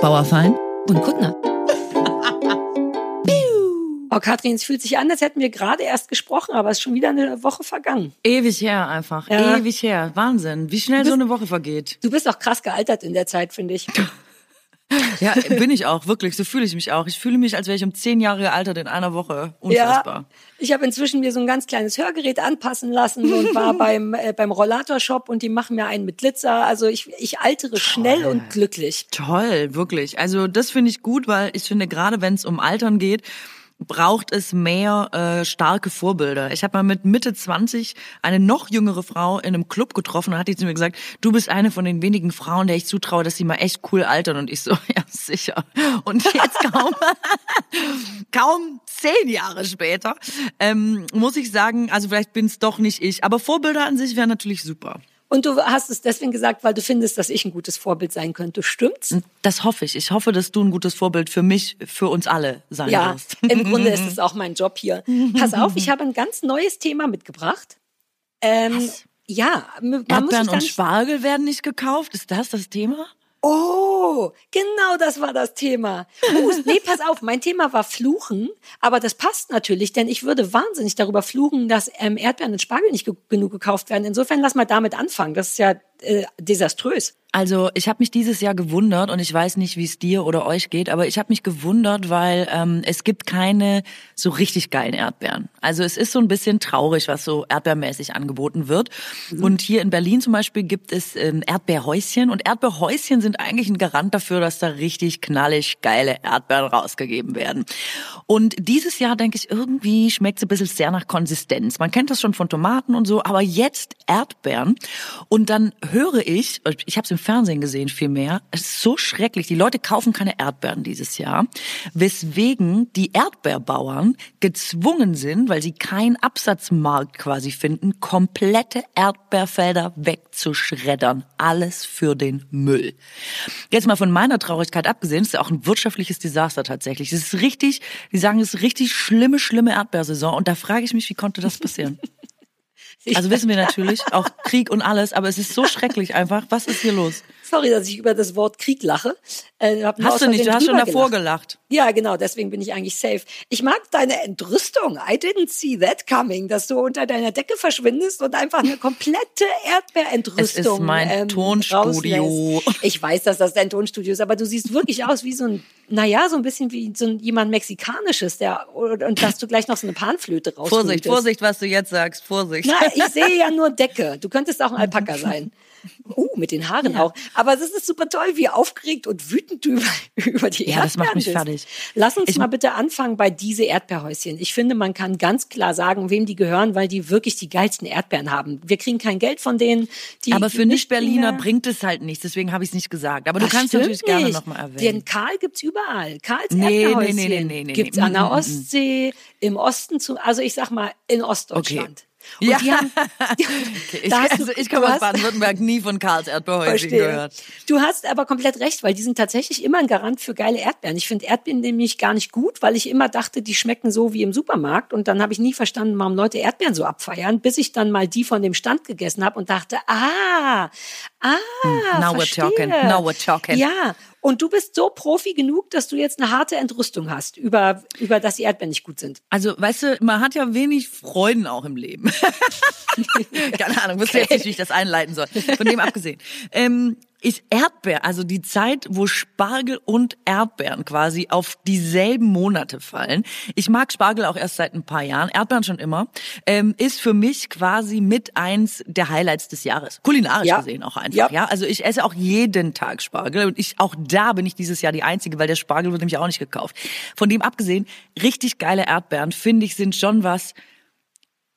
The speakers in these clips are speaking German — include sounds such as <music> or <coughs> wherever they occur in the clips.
Bauerfein und Kuttner. Oh, Kathrin, es fühlt sich an, als hätten wir gerade erst gesprochen, aber es ist schon wieder eine Woche vergangen. Ewig her einfach. Ja. Ewig her. Wahnsinn, wie schnell bist, so eine Woche vergeht. Du bist auch krass gealtert in der Zeit, finde ich. <laughs> <laughs> Ja, bin ich auch, wirklich. So fühle ich mich auch. Ich fühle mich, als wäre ich um zehn Jahre gealtert in einer Woche. Unfassbar. Ja, ich habe inzwischen mir so ein ganz kleines Hörgerät anpassen lassen und war <laughs> beim, äh, beim Rollator-Shop und die machen mir einen mit Glitzer. Also ich, ich altere Toll. schnell und glücklich. Toll, wirklich. Also das finde ich gut, weil ich finde, gerade wenn es um Altern geht, braucht es mehr äh, starke Vorbilder. Ich habe mal mit Mitte 20 eine noch jüngere Frau in einem Club getroffen und hat die zu mir gesagt, du bist eine von den wenigen Frauen, der ich zutraue, dass sie mal echt cool altern. Und ich so, <laughs> ja sicher. Und jetzt <laughs> kaum, <laughs> kaum zehn Jahre später ähm, muss ich sagen, also vielleicht bin es doch nicht ich, aber Vorbilder an sich wären natürlich super. Und du hast es deswegen gesagt, weil du findest, dass ich ein gutes Vorbild sein könnte. Stimmt's? Das hoffe ich. Ich hoffe, dass du ein gutes Vorbild für mich, für uns alle sein ja, wirst. Ja, im Grunde ist <laughs> es auch mein Job hier. Pass auf, ich habe ein ganz neues Thema mitgebracht. Ähm, Was? Ja, man Erdbeeren muss und Spargel werden nicht gekauft. Ist das das Thema? Oh, genau das war das Thema. Uh, nee, <laughs> pass auf, mein Thema war Fluchen, aber das passt natürlich, denn ich würde wahnsinnig darüber fluchen, dass ähm, Erdbeeren und Spargel nicht ge genug gekauft werden. Insofern lass mal damit anfangen. Das ist ja äh, desaströs. Also ich habe mich dieses Jahr gewundert und ich weiß nicht, wie es dir oder euch geht, aber ich habe mich gewundert, weil ähm, es gibt keine so richtig geilen Erdbeeren. Also es ist so ein bisschen traurig, was so erdbeermäßig angeboten wird. Mhm. Und hier in Berlin zum Beispiel gibt es ähm, Erdbeerhäuschen und Erdbeerhäuschen sind eigentlich ein Garant dafür, dass da richtig knallig geile Erdbeeren rausgegeben werden. Und dieses Jahr denke ich irgendwie schmeckt es ein bisschen sehr nach Konsistenz. Man kennt das schon von Tomaten und so, aber jetzt Erdbeeren und dann höre ich, ich habe es im Fernsehen gesehen viel mehr, es ist so schrecklich, die Leute kaufen keine Erdbeeren dieses Jahr, weswegen die Erdbeerbauern gezwungen sind, weil sie keinen Absatzmarkt quasi finden, komplette Erdbeerfelder wegzuschreddern. Alles für den Müll. Jetzt mal von meiner Traurigkeit abgesehen, ist ja auch ein wirtschaftliches Desaster tatsächlich. Es ist richtig, die sagen, es ist richtig schlimme, schlimme Erdbeersaison und da frage ich mich, wie konnte das passieren? <laughs> Also wissen wir natürlich, auch Krieg und alles, aber es ist so schrecklich einfach. Was ist hier los? Sorry, dass ich über das Wort Krieg lache. Äh, hast du nicht, du hast schon davor gelacht. Ja, genau, deswegen bin ich eigentlich safe. Ich mag deine Entrüstung. I didn't see that coming, dass du unter deiner Decke verschwindest und einfach eine komplette Erdbeerentrüstung. Es ist mein ähm, Tonstudio. Rauslässt. Ich weiß, dass das dein Tonstudio ist, aber du siehst wirklich aus wie so ein, naja, so ein bisschen wie so ein, jemand Mexikanisches, der, und dass du gleich noch so eine Panflöte raus. Vorsicht, Vorsicht, was du jetzt sagst, Vorsicht. Na, ich sehe ja <laughs> nur Decke. Du könntest auch ein <laughs> Alpaka sein. Uh, mit den Haaren ja. auch. Aber es ist super toll, wie aufgeregt und wütend du <laughs> über, über die ja, Erdbeeren das macht mich bist. fertig. Lass uns ich mal bitte anfangen bei diese Erdbeerhäuschen. Ich finde, man kann ganz klar sagen, wem die gehören, weil die wirklich die geilsten Erdbeeren haben. Wir kriegen kein Geld von denen. Die Aber für Nicht-Berliner bringt es halt nichts, deswegen habe ich es nicht gesagt. Aber du das kannst natürlich nicht. gerne nochmal erwähnen. Den Karl gibt's überall. Karls nee, Erdbeerhäuschen nee, nee, nee, nee, gibt's nee. an der Ostsee, im Osten zu, also ich sag mal in Ostdeutschland. Okay. Und ja. Die haben, <laughs> die, okay. ich, also ich habe aus Baden-Württemberg nie von Karls Erdbeerhäuschen gehört. Du hast aber komplett recht, weil die sind tatsächlich immer ein Garant für geile Erdbeeren. Ich finde Erdbeeren nämlich gar nicht gut, weil ich immer dachte, die schmecken so wie im Supermarkt. Und dann habe ich nie verstanden, warum Leute Erdbeeren so abfeiern, bis ich dann mal die von dem Stand gegessen habe und dachte, ah, ah, hm, Now verstehe. we're talking, now we're talking. Ja, und du bist so Profi genug, dass du jetzt eine harte Entrüstung hast über, über dass die Erdbeeren nicht gut sind. Also, weißt du, man hat ja wenig Freuden auch im Leben. <laughs> Keine Ahnung, wusste okay. jetzt nicht, wie ich das einleiten soll. Von dem abgesehen. Ähm, ist Erdbeer, also die Zeit, wo Spargel und Erdbeeren quasi auf dieselben Monate fallen. Ich mag Spargel auch erst seit ein paar Jahren, Erdbeeren schon immer, ähm, ist für mich quasi mit eins der Highlights des Jahres. Kulinarisch ja. gesehen auch einfach, ja. ja. Also ich esse auch jeden Tag Spargel und ich, auch da bin ich dieses Jahr die Einzige, weil der Spargel wird nämlich auch nicht gekauft. Von dem abgesehen, richtig geile Erdbeeren, finde ich, sind schon was,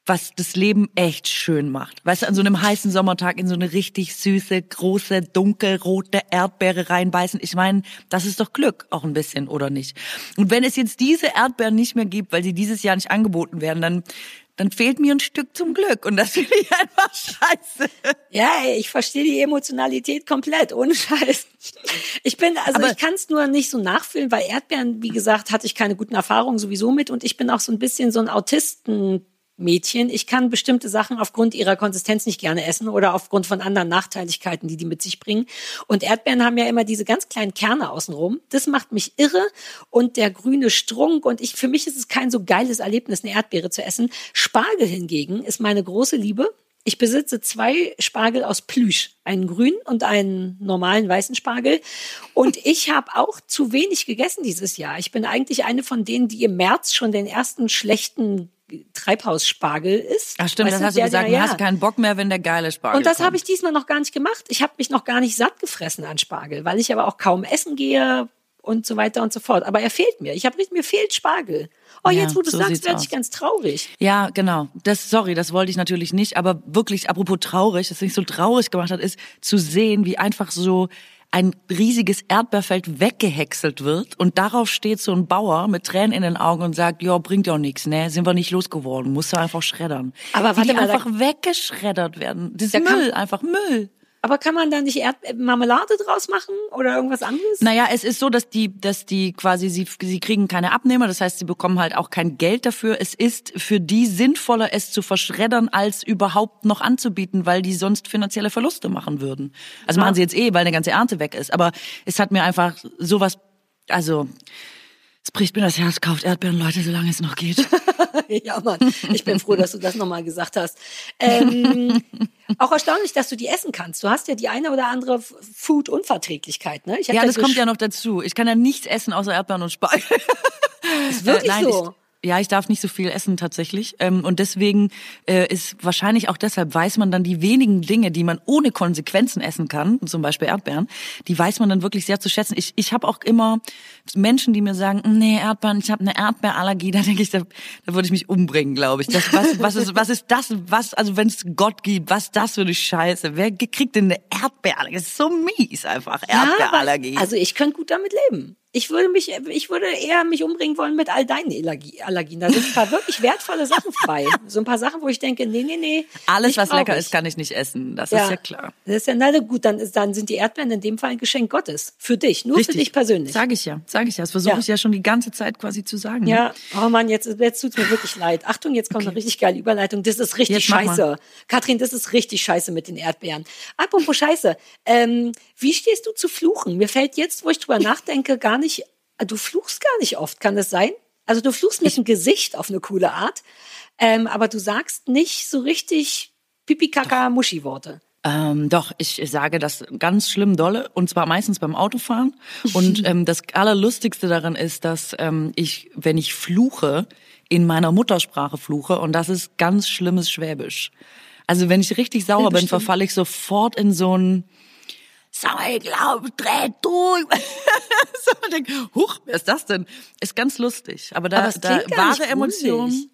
was das Leben echt schön macht. Weißt du, an so einem heißen Sommertag in so eine richtig süße, große, dunkelrote Erdbeere reinbeißen. Ich meine, das ist doch Glück auch ein bisschen, oder nicht? Und wenn es jetzt diese Erdbeeren nicht mehr gibt, weil sie dieses Jahr nicht angeboten werden, dann dann fehlt mir ein Stück zum Glück und das finde ich <laughs> einfach scheiße. Ja, ich verstehe die Emotionalität komplett, ohne Scheiß. Ich bin, also Aber ich kann es nur nicht so nachfühlen, weil Erdbeeren, wie gesagt, hatte ich keine guten Erfahrungen sowieso mit und ich bin auch so ein bisschen so ein Autisten Mädchen. Ich kann bestimmte Sachen aufgrund ihrer Konsistenz nicht gerne essen oder aufgrund von anderen Nachteiligkeiten, die die mit sich bringen. Und Erdbeeren haben ja immer diese ganz kleinen Kerne außenrum. Das macht mich irre. Und der grüne Strunk. Und ich, für mich ist es kein so geiles Erlebnis, eine Erdbeere zu essen. Spargel hingegen ist meine große Liebe. Ich besitze zwei Spargel aus Plüsch, einen grünen und einen normalen weißen Spargel. Und ich habe auch zu wenig gegessen dieses Jahr. Ich bin eigentlich eine von denen, die im März schon den ersten schlechten Treibhausspargel ist. Ach stimmt, Weißt das hast du gesagt, der, du hast keinen Bock mehr, wenn der geile Spargel und das habe ich diesmal noch gar nicht gemacht. Ich habe mich noch gar nicht satt gefressen an Spargel, weil ich aber auch kaum essen gehe und so weiter und so fort. Aber er fehlt mir. Ich habe mir fehlt Spargel. Oh, Ja, jetzt wo du so sagst, werde ich ganz traurig. Ja, genau. Das, sorry, das wollte ich natürlich nicht, aber wirklich, apropos traurig, das mich so traurig gemacht hat, ist zu sehen, wie einfach so ein riesiges Erdbeerfeld weggehäckselt wird und darauf steht so ein Bauer mit Tränen in den Augen und sagt, ja, bringt ja nichts, ne, sind wir nicht losgeworden, musst du einfach schreddern. Aber Wie warte die mal, da- einfach weggeschreddert werden. Das ist Da kann- Müll, einfach Müll. Aber kann man da nicht Erd Marmelade draus machen oder irgendwas anderes? Naja, es ist so, dass die, dass die quasi, sie, sie kriegen keine Abnehmer, das heißt, sie bekommen halt auch kein Geld dafür. Es ist für die sinnvoller, es zu verschreddern, als überhaupt noch anzubieten, weil die sonst finanzielle Verluste machen würden. Also machen sie jetzt eh, weil eine ganze Ernte weg ist. Aber es hat mir einfach sowas, also, es bricht mir das Herz, kauft Erdbeeren, Leute, solange es noch geht. <laughs> ja, Mann. Ich bin froh, dass du das nochmal gesagt hast. Ähm, <laughs> auch erstaunlich, dass du die essen kannst. Du hast ja die eine oder andere Food-Unverträglichkeit, ne? Ja, das kommt ja noch dazu. Ich kann ja nichts essen außer Erdbeeren und Spargel. Ist wirklich Äh, nein, so. Ja, ich darf nicht so viel essen tatsächlich. Ähm, und deswegen äh, ist wahrscheinlich auch deshalb weiß man dann die wenigen Dinge, die man ohne Konsequenzen essen kann, zum Beispiel Erdbeeren, die weiß man dann wirklich sehr zu schätzen. Ich, ich habe auch immer Menschen, die mir sagen, nee, Erdbeeren, ich habe eine Erdbeerallergie, <laughs> da denke ich, da, da würde ich mich umbringen, glaube ich. Das, was, was, ist, was ist das? Was, also wenn es Gott gibt, was das für eine Scheiße? Wer kriegt denn eine Erdbeerallergie? Das ist so mies einfach, Ja, Erdbeerallergie. aber- also ich könnte gut damit leben. Ich würde mich, ich würde eher mich umbringen wollen mit all deinen Allergie, Allergien. Da sind ein paar wirklich wertvolle Sachen <laughs> bei. So ein paar Sachen, wo ich denke, nee, nee, nee. Alles, was lecker brauch ist, ich. kann ich nicht essen. Das ist ja klar. Das ist ja, na gut, dann, ist, dann sind die Erdbeeren in dem Fall ein Geschenk Gottes. Für dich, nur für dich persönlich. Sage ich ja, sage ich ja. Das versuche Ja. ich ja schon die ganze Zeit quasi zu sagen. ne? Ja, oh Mann, jetzt, jetzt tut's mir wirklich leid. Achtung, jetzt kommt eine richtig geile Überleitung. Das ist richtig Jetzt scheiße. Katrin, das ist richtig scheiße mit den Erdbeeren. Apropos scheiße, ähm, wie stehst du zu Fluchen? Mir fällt jetzt, wo ich drüber nachdenke, gar nicht, du fluchst gar nicht oft, kann das sein? Also du fluchst mit dem Gesicht auf eine coole Art, ähm, aber du sagst nicht so richtig Pipi-Kaka-Muschi-Worte. Ähm, doch, ich sage das ganz schlimm dolle und zwar meistens beim Autofahren. Und <laughs> ähm, das Allerlustigste daran ist, dass ähm, ich, wenn ich fluche, in meiner Muttersprache fluche und das ist ganz schlimmes Schwäbisch. Also wenn ich richtig sauer bin, bestimmt. verfalle ich sofort in so ein Sag mal, ich glaube, dreh durch. <laughs> so, ich denk, huch, wer ist das denn? Ist ganz lustig. Aber da, Aber da wahre Emotionen.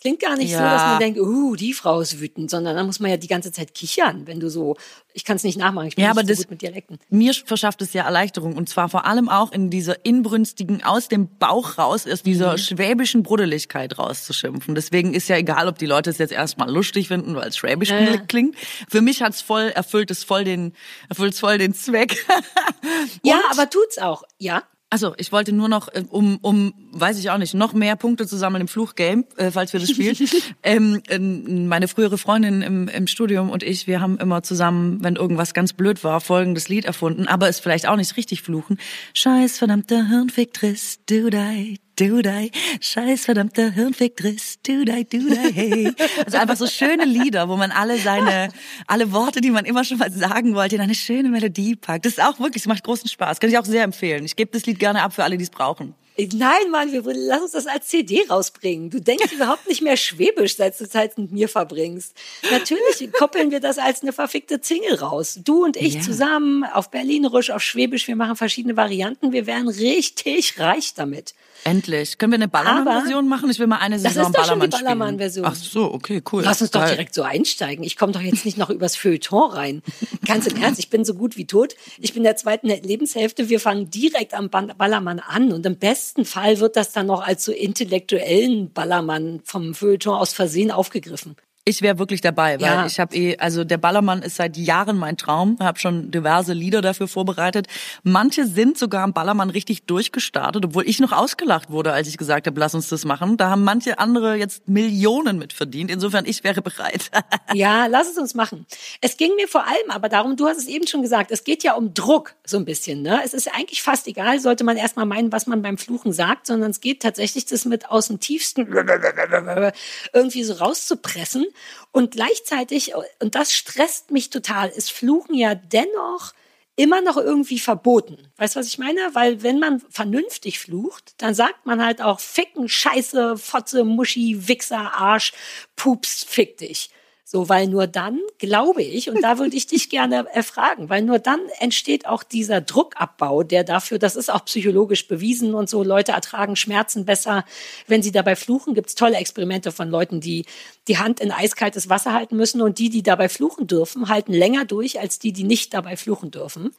Klingt gar nicht so, Ja. dass man denkt, uh, die Frau ist wütend, sondern dann muss man ja die ganze Zeit kichern, wenn du so, ich kann es nicht nachmachen, ich bin Ja, nicht aber so das- gut mit Dialekten. mir verschafft es ja Erleichterung und zwar vor allem auch in dieser inbrünstigen, aus dem Bauch raus, aus dieser schwäbischen Bruddeligkeit rauszuschimpfen. Deswegen ist ja egal, ob die Leute es jetzt erstmal lustig finden, weil es schwäbisch Ja. <laughs> klingt. Für mich hat's voll, erfüllt es voll den, erfüllt es voll den Zweck. <laughs> Ja, aber tut's auch. Ja. Also, ich wollte nur noch, äh, um, um, weiß ich auch nicht, noch mehr Punkte zu sammeln im Fluchgame, äh, falls wir das spielen. <laughs> ähm, ähm, meine frühere Freundin im, im Studium und ich, wir haben immer zusammen, wenn irgendwas ganz blöd war, folgendes Lied erfunden, aber es vielleicht auch nicht richtig fluchen. Scheiß verdammter Hirnficktriss, du dei, du dei, scheiß verdammter Hirnficktriss, du dei, du dei, hey. Also einfach so schöne Lieder, wo man alle seine, alle Worte, die man immer schon mal sagen wollte, in eine schöne Melodie packt. Das ist auch wirklich, es macht großen Spaß. Kann ich auch sehr empfehlen. Ich gebe das Lied gerne ab für alle, die es brauchen. Nein, Mann, wir lass uns das als CD rausbringen. Du denkst <laughs> überhaupt nicht mehr schwäbisch, seit du Zeit mit mir verbringst. Natürlich <laughs> koppeln wir das als eine verfickte Single raus. Du und ich Ja. zusammen auf Berlinerisch, auf Schwäbisch, wir machen verschiedene Varianten. Wir wären richtig reich damit. Endlich. Können wir eine Ballermann-Version machen? Ich will mal eine Das Saison ist doch schon die Ballermann spielen. Ballermann-Version. Ach so, okay, cool. Lass uns doch Geil. direkt so einsteigen. Ich komme doch jetzt nicht noch übers Feuilleton rein. <laughs> Ganz im Ernst, ich bin so gut wie tot. Ich bin in der zweiten Lebenshälfte. Wir fangen direkt am Ballermann an. Und im besten Fall wird das dann noch als so intellektuellen Ballermann vom Feuilleton aus Versehen aufgegriffen. Ich wäre wirklich dabei, weil Ja. ich habe eh, also der Ballermann ist seit Jahren mein Traum, habe schon diverse Lieder dafür vorbereitet. Manche sind sogar am Ballermann richtig durchgestartet, obwohl ich noch ausgelacht wurde, als ich gesagt habe, lass uns das machen. Da haben manche andere jetzt Millionen mit verdient. Insofern, ich wäre bereit. <laughs> Ja, lass es uns machen. Es ging mir vor allem aber darum, du hast es eben schon gesagt, es geht ja um Druck so ein bisschen. Ne? Es ist eigentlich fast egal, sollte man erstmal meinen, was man beim Fluchen sagt, sondern es geht tatsächlich, das mit aus dem tiefsten <laughs> irgendwie so rauszupressen. Und gleichzeitig, und das stresst mich total, ist Fluchen ja dennoch immer noch irgendwie verboten. Weißt du, was ich meine? Weil wenn man vernünftig flucht, dann sagt man halt auch Ficken, Scheiße, Fotze, Muschi, Wichser, Arsch, Pups, fick dich. So, weil nur dann, glaube ich, und da würde ich dich gerne erfragen, weil nur dann entsteht auch dieser Druckabbau, der dafür, das ist auch psychologisch bewiesen und so, Leute ertragen Schmerzen besser, wenn sie dabei fluchen. Gibt es tolle Experimente von Leuten, die die Hand in eiskaltes Wasser halten müssen und die, die dabei fluchen dürfen, halten länger durch als die, die nicht dabei fluchen dürfen.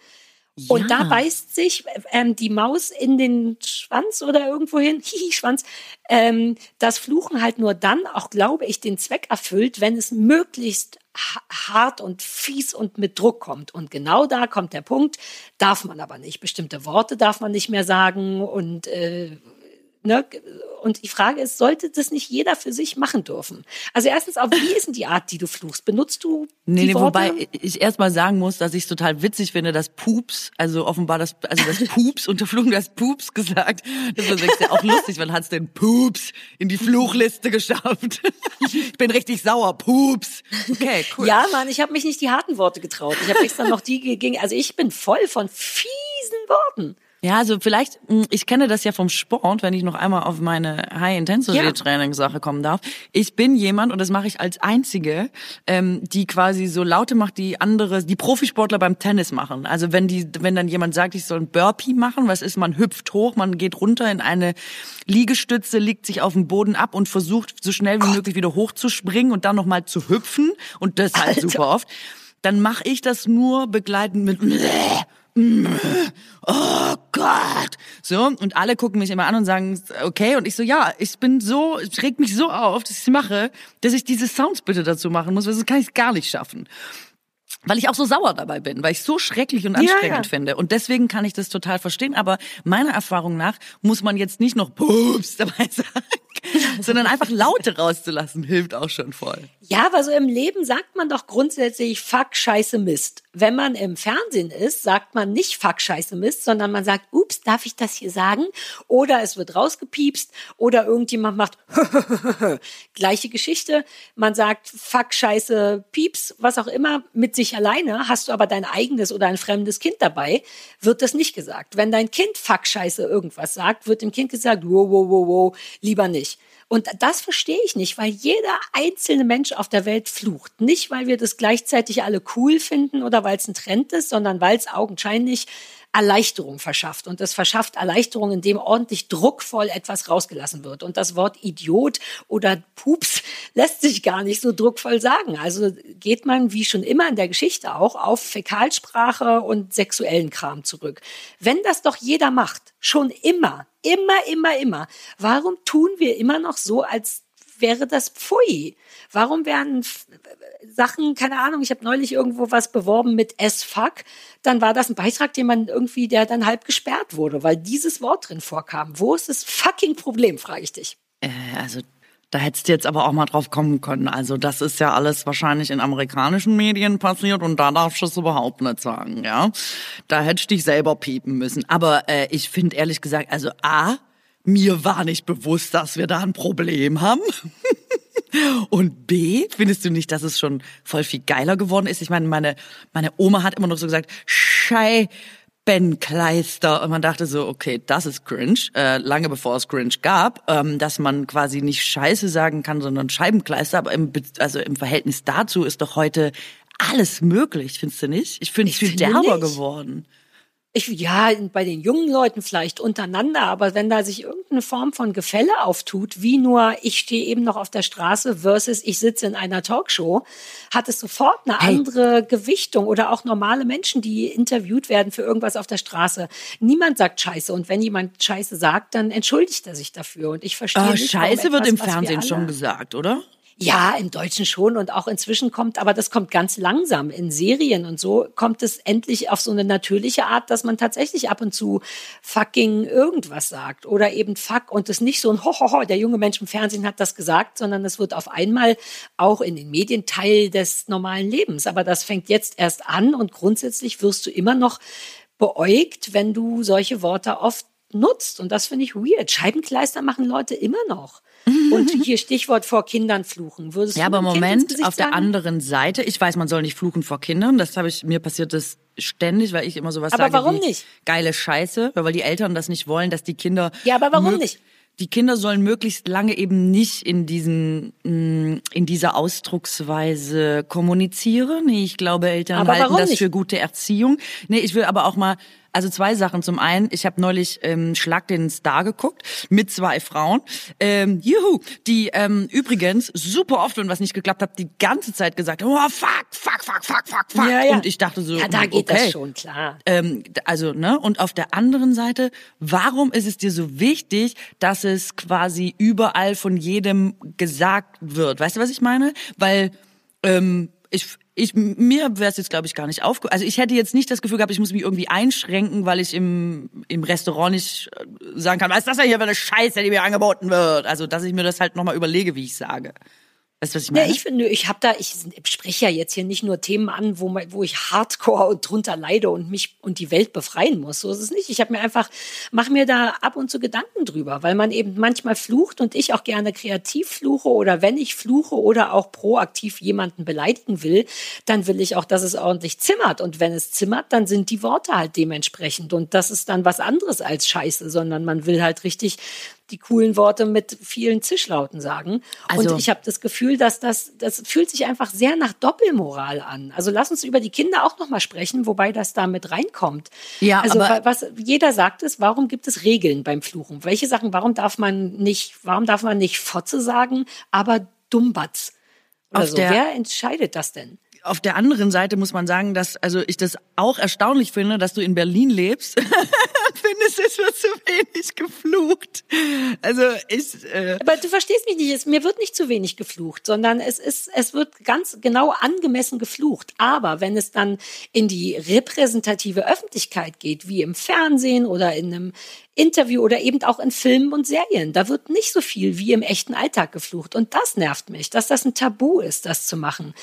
Und da beißt sich ähm, die Maus in den Schwanz oder irgendwo hin, <laughs> hihi, Schwanz, ähm, das Fluchen halt nur dann auch, glaube ich, den Zweck erfüllt, wenn es möglichst ha- hart und fies und mit Druck kommt. Und genau da kommt der Punkt, darf man aber nicht. Bestimmte Worte darf man nicht mehr sagen. Und äh, Ne? Und die Frage ist, sollte das nicht jeder für sich machen dürfen? Also erstens auch, wie ist denn die Art, die du fluchst? Benutzt du Nee, die nee, Worte? wobei ich erst mal sagen muss, dass ich es total witzig finde, dass Pups, also offenbar das, also das Pups, unter Fluchen das Pups gesagt. Das ist ja auch lustig, wann hat's denn Pups in die Fluchliste geschafft? Ich bin richtig sauer, Pups. Okay, cool. Ja, Mann, ich habe mich nicht die harten Worte getraut. Ich habe extra noch die gegen. Also ich bin voll von fiesen Worten. Ja, also vielleicht, mh, ich kenne das ja vom Sport, wenn ich noch einmal auf meine High-Intensity-Training-Sache kommen darf. Ich bin jemand, und das mache ich als Einzige, ähm, die quasi so Laute macht, die andere, die Profisportler beim Tennis machen. Also wenn die, wenn dann jemand sagt, ich soll ein Burpee machen, was ist, man hüpft hoch, man geht runter in eine Liegestütze, legt sich auf den Boden ab und versucht so schnell wie möglich wieder hochzuspringen und dann nochmal zu hüpfen und das halt Alter. super oft. Dann mache ich das nur begleitend mit oh Gott. So, und alle gucken mich immer an und sagen, okay, und ich so, ja, ich bin so, es regt mich so auf, dass ich es mache, dass ich diese Sounds bitte dazu machen muss, weil sonst kann ich es gar nicht schaffen. Weil ich auch so sauer dabei bin, weil ich so schrecklich und anstrengend ja. finde. Und deswegen kann ich das total verstehen. Aber meiner Erfahrung nach muss man jetzt nicht noch Pups dabei <laughs> sagen, sondern einfach Laute rauszulassen, hilft auch schon voll. Ja, aber so im Leben sagt man doch grundsätzlich Fuck, Scheiße, Mist. Wenn man im Fernsehen ist, sagt man nicht Fuck, Scheiße, Mist, sondern man sagt, ups, darf ich das hier sagen? Oder es wird rausgepiepst oder irgendjemand macht <laughs> gleiche Geschichte. Man sagt Fuck, Scheiße, Pieps, was auch immer mit sich alleine. Hast du aber dein eigenes oder ein fremdes Kind dabei, wird das nicht gesagt. Wenn dein Kind Fuck, Scheiße irgendwas sagt, wird dem Kind gesagt, wow, wow, wow, wow, lieber nicht. Und das verstehe ich nicht, weil jeder einzelne Mensch auf der Welt flucht. Nicht, weil wir das gleichzeitig alle cool finden oder weil es ein Trend ist, sondern weil es augenscheinlich Erleichterung verschafft. Und das verschafft Erleichterung, indem ordentlich druckvoll etwas rausgelassen wird. Und das Wort Idiot oder Pups <laughs> lässt sich gar nicht so druckvoll sagen. Also geht man, wie schon immer in der Geschichte auch, auf Fäkalsprache und sexuellen Kram zurück. Wenn das doch jeder macht, schon immer, immer, immer, immer, warum tun wir immer noch so, als wäre das Pfui? Warum werden F- Sachen, keine Ahnung, ich habe neulich irgendwo was beworben mit S-Fuck, dann war das ein Beitrag, den man irgendwie, der dann halb gesperrt wurde, weil dieses Wort drin vorkam. Wo ist das fucking Problem, frage ich dich. Äh, also da hättest du jetzt aber auch mal drauf kommen können. Also das ist ja alles wahrscheinlich in amerikanischen Medien passiert und da darfst du es überhaupt nicht sagen, ja. Da hättest du dich selber piepen müssen. Aber äh, ich finde ehrlich gesagt, also A, mir war nicht bewusst, dass wir da ein Problem haben. <laughs> Und B, findest du nicht, dass es schon voll viel geiler geworden ist? Ich meine, meine, meine Oma hat immer noch so gesagt, Scheibenkleister. Und man dachte so, okay, das ist cringe. Äh, lange bevor es cringe gab, ähm, dass man quasi nicht Scheiße sagen kann, sondern Scheibenkleister. Aber im, Be- also im Verhältnis dazu ist doch heute alles möglich, findest du nicht? Ich finde es Ich viel derber geworden. Ich, ja, bei den jungen Leuten vielleicht untereinander, aber wenn da sich irgendeine Form von Gefälle auftut, wie nur ich stehe eben noch auf der Straße versus ich sitze in einer Talkshow, hat es sofort eine Hey. andere Gewichtung oder auch normale Menschen, die interviewt werden für irgendwas auf der Straße. Niemand sagt Scheiße und wenn jemand Scheiße sagt, dann entschuldigt er sich dafür und ich verstehe Ah, nicht, Scheiße wird etwas, im was wir Fernsehen schon gesagt, oder? Ja, im Deutschen schon und auch inzwischen kommt, aber das kommt ganz langsam. In Serien und so kommt es endlich auf so eine natürliche Art, dass man tatsächlich ab und zu fucking irgendwas sagt oder eben fuck und es nicht so ein Hohoho, der junge Mensch im Fernsehen hat das gesagt, sondern es wird auf einmal auch in den Medien Teil des normalen Lebens. Aber das fängt jetzt erst an und grundsätzlich wirst du immer noch beäugt, wenn du solche Worte oft nutzt. Und das finde ich weird. Scheibenkleister machen Leute immer noch. Und hier Stichwort vor Kindern fluchen. Würdest ja, du aber Moment, auf der sagen? anderen Seite, ich weiß, man soll nicht fluchen vor Kindern. Das habe ich, mir passiert das ständig, weil ich immer sowas Aber sage warum wie nicht? geile Scheiße, weil die Eltern das nicht wollen, dass die Kinder Ja, aber warum nicht? Die Kinder sollen möglichst lange eben nicht in diesen mh, in dieser Ausdrucksweise kommunizieren. Ich glaube, Eltern Aber halten warum das nicht? für gute Erziehung. Nee, ich will aber auch mal also zwei Sachen. Zum einen, ich habe neulich ähm, Schlag den Star geguckt mit zwei Frauen. Ähm, juhu, die ähm, übrigens super oft, wenn was nicht geklappt hat, die ganze Zeit gesagt haben, oh, fuck, fuck, fuck, fuck, fuck, fuck. Ja, ja. Und ich dachte so, Ja, da geht okay. das schon, klar. Ähm, also, ne? Und auf der anderen Seite, warum ist es dir so wichtig, dass es quasi überall von jedem gesagt wird? Weißt du, was ich meine? Weil ähm, ich, ich mir wäre es jetzt glaube ich gar nicht aufge also ich hätte jetzt nicht das Gefühl gehabt ich muss mich irgendwie einschränken weil ich im im Restaurant nicht äh, sagen kann was ist das denn hier für eine Scheiße die mir angeboten wird. Also dass ich mir das halt nochmal überlege wie ich sage weißt du was ich Ja, meine ich finde, ich habe da, ich spreche ja jetzt hier nicht nur Themen an, wo, man- wo ich Hardcore und drunter leide und mich und die Welt befreien muss. So ist es nicht. Ich habe mir einfach, mache mir da ab und zu Gedanken drüber, weil man eben manchmal flucht und ich auch gerne kreativ fluche oder wenn ich fluche oder auch proaktiv jemanden beleidigen will, dann will ich auch, dass es ordentlich zimmert. Und wenn es zimmert, dann sind die Worte halt dementsprechend. Und das ist dann was anderes als Scheiße, sondern man will halt richtig die coolen Worte mit vielen Zischlauten sagen. Also- und ich habe das Gefühl, dass das, das fühlt sich einfach sehr nach Doppelmoral an. Also lass uns über die Kinder auch nochmal sprechen, wobei das da mit reinkommt. Ja, also aber- wa- was jeder sagt es, warum gibt es Regeln beim Fluchen? Welche Sachen, warum darf man nicht, warum darf man nicht Fotze sagen, aber Dummbatz? Oder Auf so. der- Wer entscheidet das denn? auf der anderen Seite muss man sagen, dass also ich das auch erstaunlich finde, dass du in Berlin lebst. <laughs> Findest es wird zu wenig geflucht. Also ich äh, Aber du verstehst mich nicht. Es, mir wird nicht zu wenig geflucht, sondern es ist, es wird ganz genau angemessen geflucht. Aber wenn es dann in die repräsentative Öffentlichkeit geht, wie im Fernsehen oder in einem Interview oder eben auch in Filmen und Serien, da wird nicht so viel wie im echten Alltag geflucht. Und das nervt mich, dass das ein Tabu ist, das zu machen.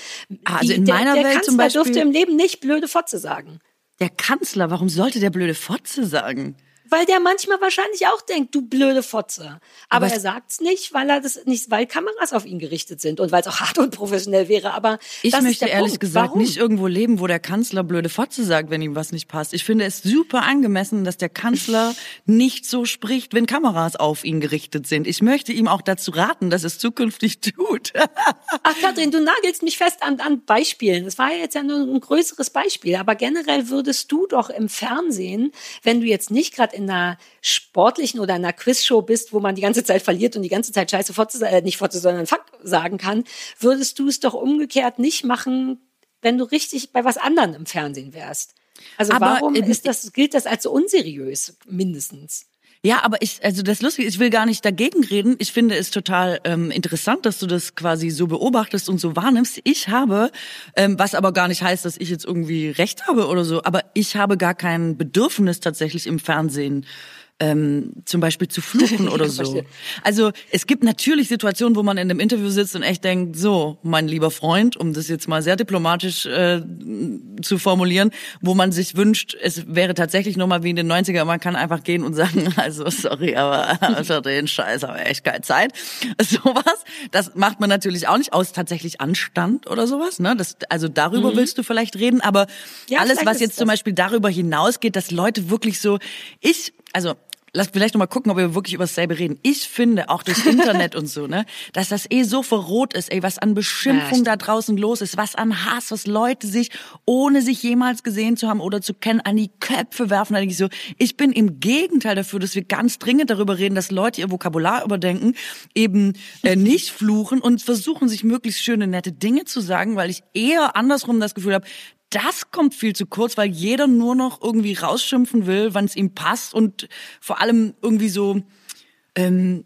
Also Die- in der, meiner der Welt Kanzler zum Beispiel- durfte im Leben nicht blöde Fotze sagen. der Kanzler, warum sollte der blöde Fotze sagen? Weil der manchmal wahrscheinlich auch denkt, du blöde Fotze. Aber, Aber- er sagt's nicht, weil er das nicht, weil Kameras auf ihn gerichtet sind und weil es auch <laughs> hart und professionell wäre. Aber Ich möchte ehrlich Punkt. gesagt Warum? nicht irgendwo leben, wo der Kanzler blöde Fotze sagt, wenn ihm was nicht passt. Ich finde es super angemessen, dass der Kanzler <laughs> nicht so spricht, wenn Kameras auf ihn gerichtet sind. Ich möchte ihm auch dazu raten, dass es zukünftig <laughs> tut. Ach, Kathrin, du nagelst mich fest an, an Beispielen. Das war ja jetzt ja nur ein größeres Beispiel. Aber generell würdest du doch im Fernsehen, wenn du jetzt nicht gerade in einer sportlichen oder einer Quizshow bist, wo man die ganze Zeit verliert und die ganze Zeit Scheiße Fotze, äh, nicht Fotze, sondern Fuck sagen kann, würdest du es doch umgekehrt nicht machen, wenn du richtig bei was anderem im Fernsehen wärst. Also Aber, warum ist das, gilt das als so unseriös, mindestens? Ja, aber ich, also das Lustige, ich will gar nicht dagegen reden. Ich finde es total ähm, interessant, dass du das quasi so beobachtest und so wahrnimmst. Ich habe, ähm, was aber gar nicht heißt, dass ich jetzt irgendwie Recht habe oder so, aber ich habe gar kein Bedürfnis tatsächlich im Fernsehen ähm, zum Beispiel zu fluchen <laughs> oder so. Also es gibt natürlich Situationen, wo man in einem Interview sitzt und echt denkt, so, mein lieber Freund, um das jetzt mal sehr diplomatisch äh, zu formulieren, wo man sich wünscht, es wäre tatsächlich nochmal wie in den 90er, man kann einfach gehen und sagen, <laughs> also sorry, aber <laughs> für den Scheiß habe ich echt keine Zeit. Sowas, das macht man natürlich auch nicht aus tatsächlich Anstand oder sowas. Ne? Das, also darüber willst du vielleicht reden, aber Mhm. Ja, alles, was jetzt zum. Beispiel darüber hinausgeht, dass Leute wirklich so, ich, also Lass vielleicht noch mal gucken, ob wir wirklich über dasselbe reden. Ich finde auch durchs <laughs> Internet und so, ne, dass das eh so verroht ist, ey, was an Beschimpfung Ja, da draußen los ist, was an Hass, was Leute sich, ohne sich jemals gesehen zu haben oder zu kennen, an die Köpfe werfen. Da denke ich so, ich bin im Gegenteil dafür, dass wir ganz dringend darüber reden, dass Leute ihr Vokabular überdenken, eben äh, <laughs> nicht fluchen und versuchen, sich möglichst schöne, nette Dinge zu sagen, weil ich eher andersrum das Gefühl habe, das kommt viel zu kurz, weil jeder nur noch irgendwie rausschimpfen will, wann es ihm passt und vor allem irgendwie so ähm,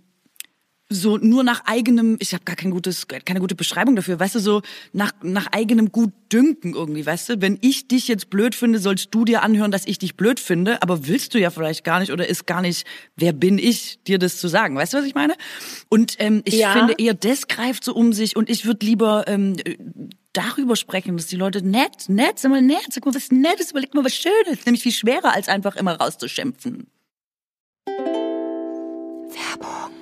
so nur nach eigenem, ich habe gar kein gutes, keine gute Beschreibung dafür, weißt du, so nach, nach eigenem Gutdünken irgendwie, weißt du, wenn ich dich jetzt blöd finde, sollst du dir anhören, dass ich dich blöd finde, aber willst du ja vielleicht gar nicht oder ist gar nicht, wer bin ich, dir das zu sagen, weißt du, was ich meine? Und ähm, ich ja. finde eher, das greift so um sich und ich würde lieber ähm, darüber sprechen, dass die Leute nett, nett, sag mal nett, sag mal was Nettes, überleg mal was Schönes, nämlich viel schwerer, als einfach immer rauszuschimpfen. Werbung.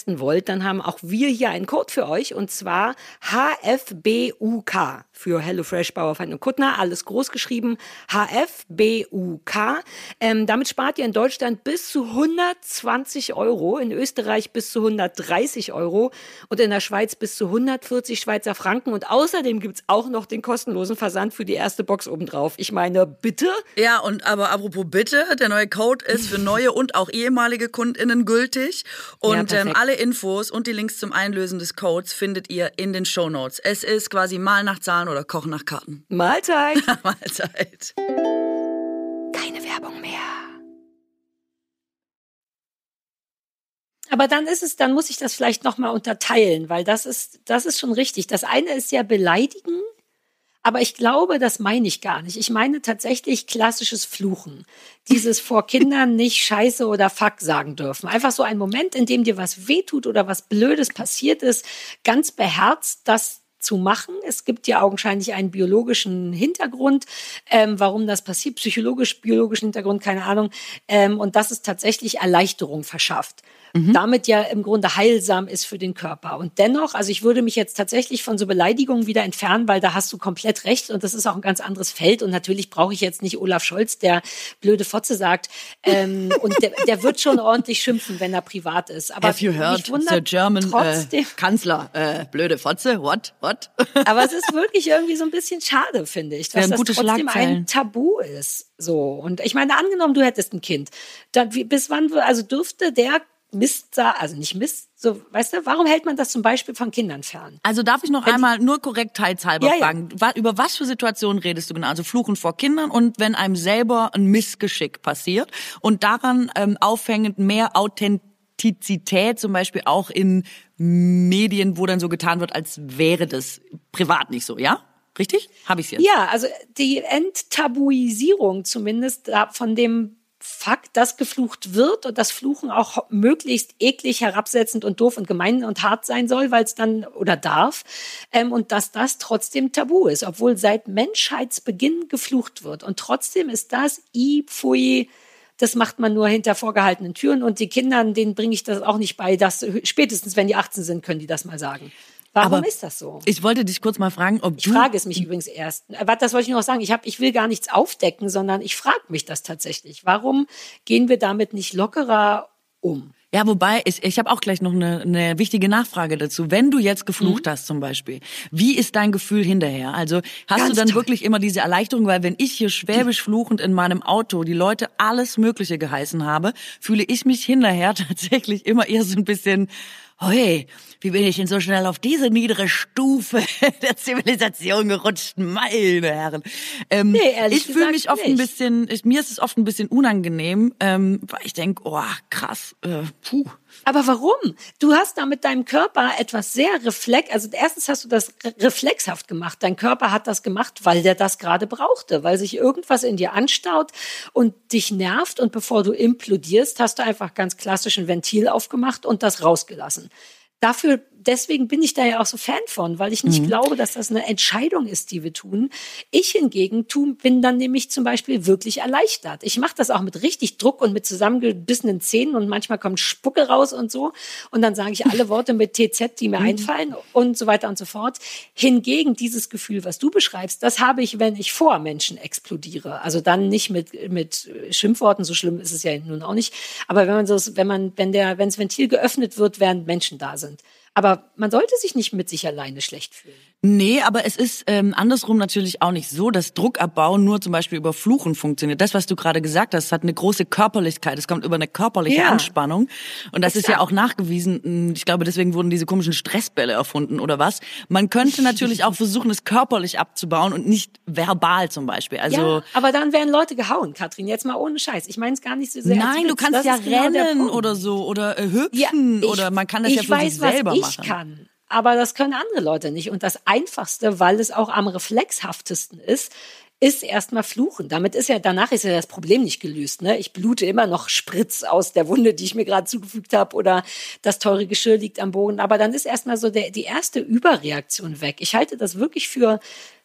testen wollt, dann haben auch wir hier einen Code für euch und zwar HFBUK für HelloFresh Bauerfeind und Kuttner, alles groß geschrieben, HFBUK. Ähm, damit spart ihr in Deutschland bis zu 120 Euro, in Österreich bis zu 130 Euro und in der Schweiz bis zu 140 Schweizer Franken. Und außerdem gibt's auch noch den kostenlosen Versand für die erste Box obendrauf. Ich meine, bitte? Ja, und aber apropos bitte, der neue Code ist für neue und auch ehemalige KundInnen gültig. Und ja, ähm, alle Infos und die Links zum Einlösen des Codes findet ihr in den Show Notes. Es ist quasi mal nach Zahlen oder Kochen nach Karten. <laughs> Mahlzeit. <laughs> Mahlzeit. Keine Werbung mehr. Aber dann ist es, dann muss ich das vielleicht nochmal unterteilen, weil das ist, das ist schon richtig. Das eine ist ja beleidigen, aber ich glaube, das meine ich gar nicht. Ich meine tatsächlich klassisches Fluchen. Dieses vor Kindern nicht Scheiße oder Fuck sagen dürfen. Einfach so ein Moment, in dem dir was wehtut oder was Blödes passiert ist, ganz beherzt das zu machen. Es gibt ja augenscheinlich einen biologischen Hintergrund, ähm, warum das passiert, psychologisch, biologischen Hintergrund, keine Ahnung. Ähm, und das ist tatsächlich Erleichterung verschafft mhm. damit ja im Grunde heilsam ist für den Körper. Und dennoch, also ich würde mich jetzt tatsächlich von so Beleidigungen wieder entfernen, weil da hast du komplett recht und das ist auch ein ganz anderes Feld. Und natürlich brauche ich jetzt nicht Olaf Scholz, der blöde Fotze sagt. Ähm, <laughs> und der, der wird schon ordentlich schimpfen, wenn er privat ist. Aber Have you heard the German äh, trotzdem, äh, Kanzler? Äh, blöde Fotze? What? What? <laughs> aber es ist wirklich irgendwie so ein bisschen schade, finde ich, dass ja, das trotzdem ein Tabu ist. So. Und ich meine, angenommen, du hättest ein Kind. Dann, wie, bis wann, also dürfte der Mist, also nicht Mist, so, weißt du, warum hält man das zum Beispiel von Kindern fern? Also darf ich noch wenn einmal nur korrektheitshalber ja, fragen, ja. über was für Situationen redest du genau? Also Fluchen vor Kindern und wenn einem selber ein Missgeschick passiert und daran ähm, aufhängend mehr Authentizität, zum Beispiel auch in Medien, wo dann so getan wird, als wäre das privat nicht so, ja? Richtig? Habe ich jetzt? Ja, also die Enttabuisierung zumindest von dem Fakt, dass geflucht wird und das Fluchen auch möglichst eklig, herabsetzend und doof und gemein und hart sein soll, weil es dann oder darf, ähm, und dass das trotzdem tabu ist, obwohl seit Menschheitsbeginn geflucht wird. Und trotzdem ist das i pfui, das macht man nur hinter vorgehaltenen Türen und die Kindern, denen bringe ich das auch nicht bei, dass spätestens wenn die 18 sind, können die das mal sagen. Warum Aber ist das so? Ich wollte dich kurz mal fragen, ob Ich du. frage es mich übrigens erst. Äh, das wollte ich noch sagen. Ich, hab, ich will gar nichts aufdecken, sondern ich frage mich das tatsächlich. Warum gehen wir damit nicht lockerer um? Ja, wobei, ich, ich habe auch gleich noch eine, eine wichtige Nachfrage dazu. Wenn du jetzt geflucht Mhm. hast zum Beispiel, wie ist dein Gefühl hinterher? Also hast Ganz du dann toll. wirklich immer diese Erleichterung, weil wenn ich hier schwäbisch fluchend in meinem Auto die Leute alles Mögliche geheißen habe, fühle ich mich hinterher <laughs> tatsächlich immer eher so ein bisschen, Hoi, wie bin ich denn so schnell auf diese niedere Stufe <laughs> der Zivilisation gerutscht, meine Herren. Ähm, Nee, ehrlich ich fühle mich oft ein nicht. bisschen, ich, mir ist es oft ein bisschen unangenehm, ähm, weil ich denk, oh krass, äh, puh. Aber warum? Du hast da mit deinem Körper etwas sehr reflex, also erstens hast du das re- reflexhaft gemacht. Dein Körper hat das gemacht, weil der das gerade brauchte, weil sich irgendwas in dir anstaut und dich nervt und bevor du implodierst, hast du einfach ganz klassisch ein Ventil aufgemacht und das rausgelassen. Dafür, deswegen bin ich da ja auch so Fan von, weil ich nicht glaube, dass das eine Entscheidung ist, die wir tun. Ich hingegen tu, bin dann nämlich zum Beispiel wirklich erleichtert. Ich mache das auch mit richtig Druck und mit zusammengebissenen Zähnen und manchmal kommt Spucke raus und so. Und dann sage ich alle Worte mit TZ, die mir <laughs> einfallen und so weiter und so fort. Hingegen dieses Gefühl, was du beschreibst, das habe ich, wenn ich vor Menschen explodiere. Also dann nicht mit, mit Schimpfworten, so schlimm ist es ja nun auch nicht. Aber wenn man so, wenn man, wenn der, wenn das Ventil geöffnet wird, während Menschen da sind. Aber man sollte sich nicht mit sich alleine schlecht fühlen. Nee, aber es ist ähm, andersrum natürlich auch nicht so, dass Druckabbau nur zum Beispiel über Fluchen funktioniert. Das, was du gerade gesagt hast, hat eine große Körperlichkeit. Es kommt über eine körperliche Ja. Anspannung. Und das ist ja auch nachgewiesen. mh, Ich glaube, deswegen wurden diese komischen Stressbälle erfunden oder was. Man könnte natürlich auch versuchen, es körperlich abzubauen und nicht verbal zum Beispiel. Also ja, aber dann werden Leute gehauen, Katrin. Jetzt mal ohne Scheiß. Ich meine es gar nicht so sehr. Nein, du kannst Das ja genau rennen Punkt. oder so oder äh, Ja, hüpfen ich- oder man kann das ja für weiß, sich selber was ich machen. kann. Aber das können andere Leute nicht. Und das Einfachste, weil es auch am reflexhaftesten ist, ist erstmal fluchen. Damit ist ja, danach ist ja das Problem nicht gelöst. Ne? Ich blute immer noch Spritz aus der Wunde, die ich mir gerade zugefügt habe oder das teure Geschirr liegt am Boden. Aber dann ist erstmal so der, die erste Überreaktion weg. Ich halte das wirklich für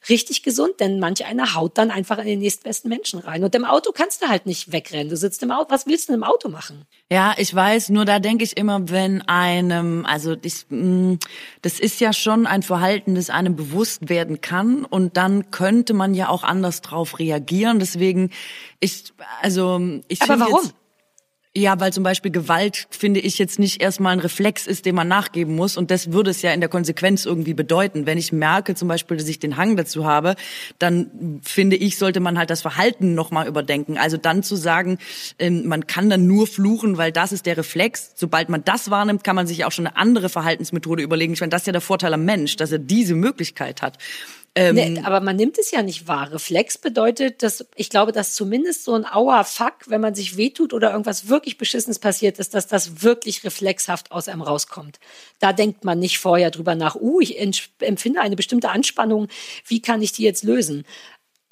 richtig gesund, denn manch einer haut dann einfach in den nächstbesten Menschen rein. Und im Auto kannst du halt nicht wegrennen. Du sitzt im Auto. Was willst du denn im Auto machen? Ja, ich weiß, nur da denke ich immer, wenn einem, also ich, mh, das ist ja schon ein Verhalten, das einem bewusst werden kann und dann könnte man ja auch anders drauf reagieren. Deswegen, ich, also ich Aber warum? Jetzt, ja, weil zum Beispiel Gewalt, finde ich, jetzt nicht erstmal ein Reflex ist, den man nachgeben muss. Und das würde es ja in der Konsequenz irgendwie bedeuten. Wenn ich merke zum Beispiel, dass ich den Hang dazu habe, dann finde ich, sollte man halt das Verhalten nochmal überdenken. Also dann zu sagen, ähm, man kann dann nur fluchen, weil das ist der Reflex. Sobald man das wahrnimmt, kann man sich auch schon eine andere Verhaltensmethode überlegen. Ich meine, das ist ja der Vorteil am Mensch, dass er diese Möglichkeit hat. Ähm, Nee, aber man nimmt es ja nicht wahr. Reflex bedeutet, dass ich glaube, dass zumindest so ein Aua Fuck, wenn man sich wehtut oder irgendwas wirklich Beschissenes passiert ist, dass das wirklich reflexhaft aus einem rauskommt. Da denkt man nicht vorher drüber nach, uh, ich empfinde eine bestimmte Anspannung, wie kann ich die jetzt lösen?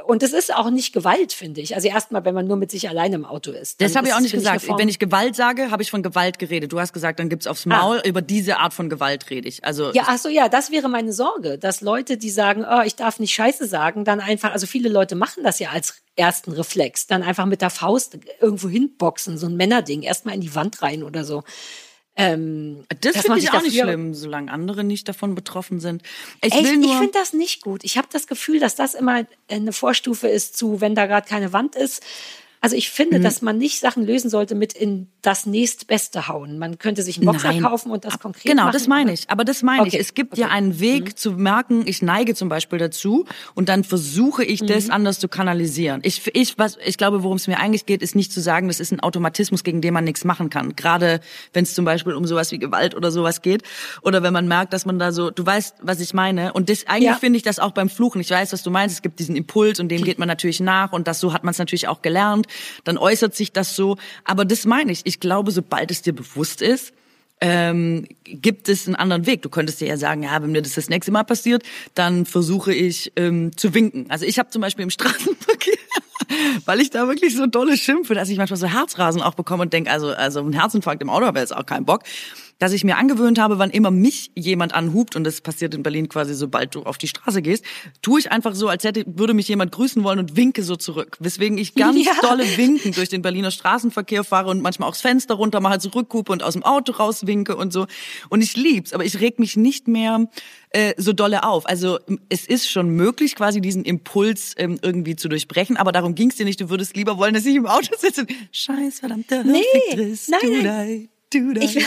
Und es ist auch nicht Gewalt, finde ich. Also erstmal, wenn man nur mit sich alleine im Auto ist. Das habe ich auch nicht gesagt. Form- Wenn ich Gewalt sage, habe ich von Gewalt geredet. Du hast gesagt, dann gibt's aufs Maul. Über diese Art von Gewalt rede ich. Also Ja, ach so, ja, das wäre meine Sorge, dass Leute, die sagen, oh, ich darf nicht Scheiße sagen, dann einfach, also viele Leute machen das ja als ersten Reflex, dann einfach mit der Faust irgendwo hinboxen, so ein Männerding, erstmal in die Wand rein oder so. Ähm, das finde ich auch nicht schlimm, solange andere nicht davon betroffen sind. Ich Echt, ich finde das nicht gut. Ich habe das Gefühl, dass das immer eine Vorstufe ist zu, wenn da gerade keine Wand ist. Also ich finde, Mhm. dass man nicht Sachen lösen sollte mit in das nächstbeste hauen. Man könnte sich einen Boxer Nein. kaufen und das konkret Genau, machen. das meine ich. Aber das meine Okay, ich. Es gibt okay. ja einen Weg zu merken, ich neige zum Beispiel dazu und dann versuche ich, Mhm. das anders zu kanalisieren. Ich, ich, was, ich glaube, worum es mir eigentlich geht, ist nicht zu sagen, das ist ein Automatismus, gegen den man nichts machen kann. Gerade wenn es zum Beispiel um sowas wie Gewalt oder sowas geht. Oder wenn man merkt, dass man da so, du weißt, was ich meine. Und das, eigentlich Ja. finde ich das auch beim Fluchen. Ich weiß, was du meinst. Es gibt diesen Impuls und dem geht man natürlich nach und das so hat man es natürlich auch gelernt. Dann äußert sich das so. Aber das meine ich. Ich glaube, sobald es dir bewusst ist, ähm, gibt es einen anderen Weg. Du könntest dir ja sagen, ja, wenn mir das das nächste Mal passiert, dann versuche ich ähm, zu winken. Also ich habe zum Beispiel im Straßenverkehr, <laughs> weil ich da wirklich so dolle schimpfe, dass ich manchmal so Herzrasen auch bekomme und denke, also also ein Herzinfarkt im Auto habe jetzt auch keinen Bock. Dass ich mir angewöhnt habe, wann immer mich jemand anhupt, und das passiert in Berlin quasi, sobald du auf die Straße gehst, tue ich einfach so, als hätte, würde mich jemand grüßen wollen und winke so zurück. Weswegen ich ganz <laughs> ja. dolle winken durch den Berliner Straßenverkehr fahre und manchmal auch das Fenster runter mache, zurückkupe und aus dem Auto rauswinke und so. Und ich lieb's, aber ich reg mich nicht mehr äh, so dolle auf. Also es ist schon möglich, quasi diesen Impuls ähm, irgendwie zu durchbrechen, aber darum ging's dir nicht. Du würdest lieber wollen, dass ich im Auto sitze. Scheiß verdammter nee, nein, nein. Ich,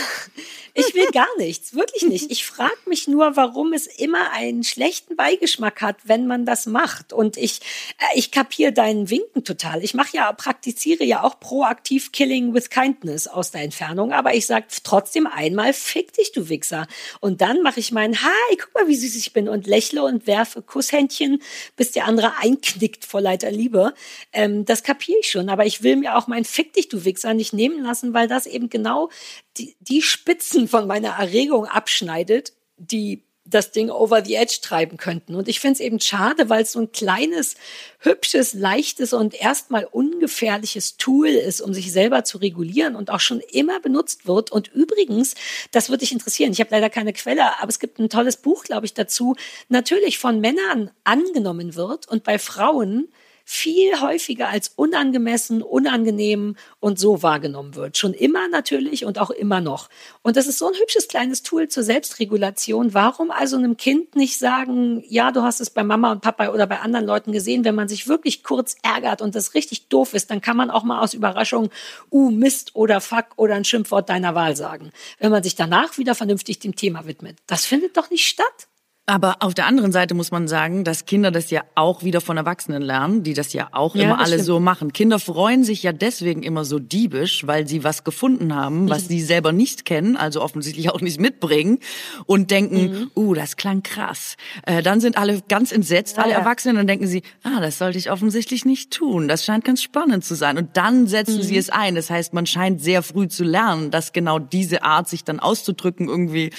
ich will gar nichts, wirklich nicht. Ich frage mich nur, warum es immer einen schlechten Beigeschmack hat, wenn man das macht. Und ich, äh, ich kapiere deinen Winken total. Ich mache ja, praktiziere ja auch proaktiv Killing with Kindness aus der Entfernung, aber ich sage trotzdem einmal, fick dich, du Wichser. Und dann mache ich meinen, hi, guck mal, wie süß ich bin und lächle und werfe Kusshändchen, bis der andere einknickt vor Leiter Liebe. Ähm, das kapiere ich schon, aber ich will mir auch mein Fick dich, du Wichser nicht nehmen lassen, weil das eben genau die, die Spitzen von meiner Erregung abschneidet, die das Ding over the edge treiben könnten. Und ich finde es eben schade, weil es so ein kleines, hübsches, leichtes und erstmal ungefährliches Tool ist, um sich selber zu regulieren und auch schon immer benutzt wird. Und übrigens, das würde dich interessieren, ich habe leider keine Quelle, aber es gibt ein tolles Buch, glaube ich, dazu, natürlich von Männern angenommen wird und bei Frauen viel häufiger als unangemessen, unangenehm und so wahrgenommen wird. Schon immer natürlich und auch immer noch. Und das ist so ein hübsches kleines Tool zur Selbstregulation. Warum also einem Kind nicht sagen, ja, du hast es bei Mama und Papa oder bei anderen Leuten gesehen, wenn man sich wirklich kurz ärgert und das richtig doof ist, dann kann man auch mal aus Überraschung, uh, Mist oder Fuck oder ein Schimpfwort deiner Wahl sagen. Wenn man sich danach wieder vernünftig dem Thema widmet. Das findet doch nicht statt. Aber auf der anderen Seite muss man sagen, dass Kinder das ja auch wieder von Erwachsenen lernen, die das ja auch ja, immer alle stimmt. so machen. Kinder freuen sich ja deswegen immer so diebisch, weil sie was gefunden haben, was mhm. sie selber nicht kennen, also offensichtlich auch nicht mitbringen und denken, mhm. uh, das klang krass. Äh, dann sind alle ganz entsetzt, ja, alle Erwachsenen, und denken sie, ah, das sollte ich offensichtlich nicht tun. Das scheint ganz spannend zu sein. Und dann setzen mhm. sie es ein. Das heißt, man scheint sehr früh zu lernen, dass genau diese Art, sich dann auszudrücken, irgendwie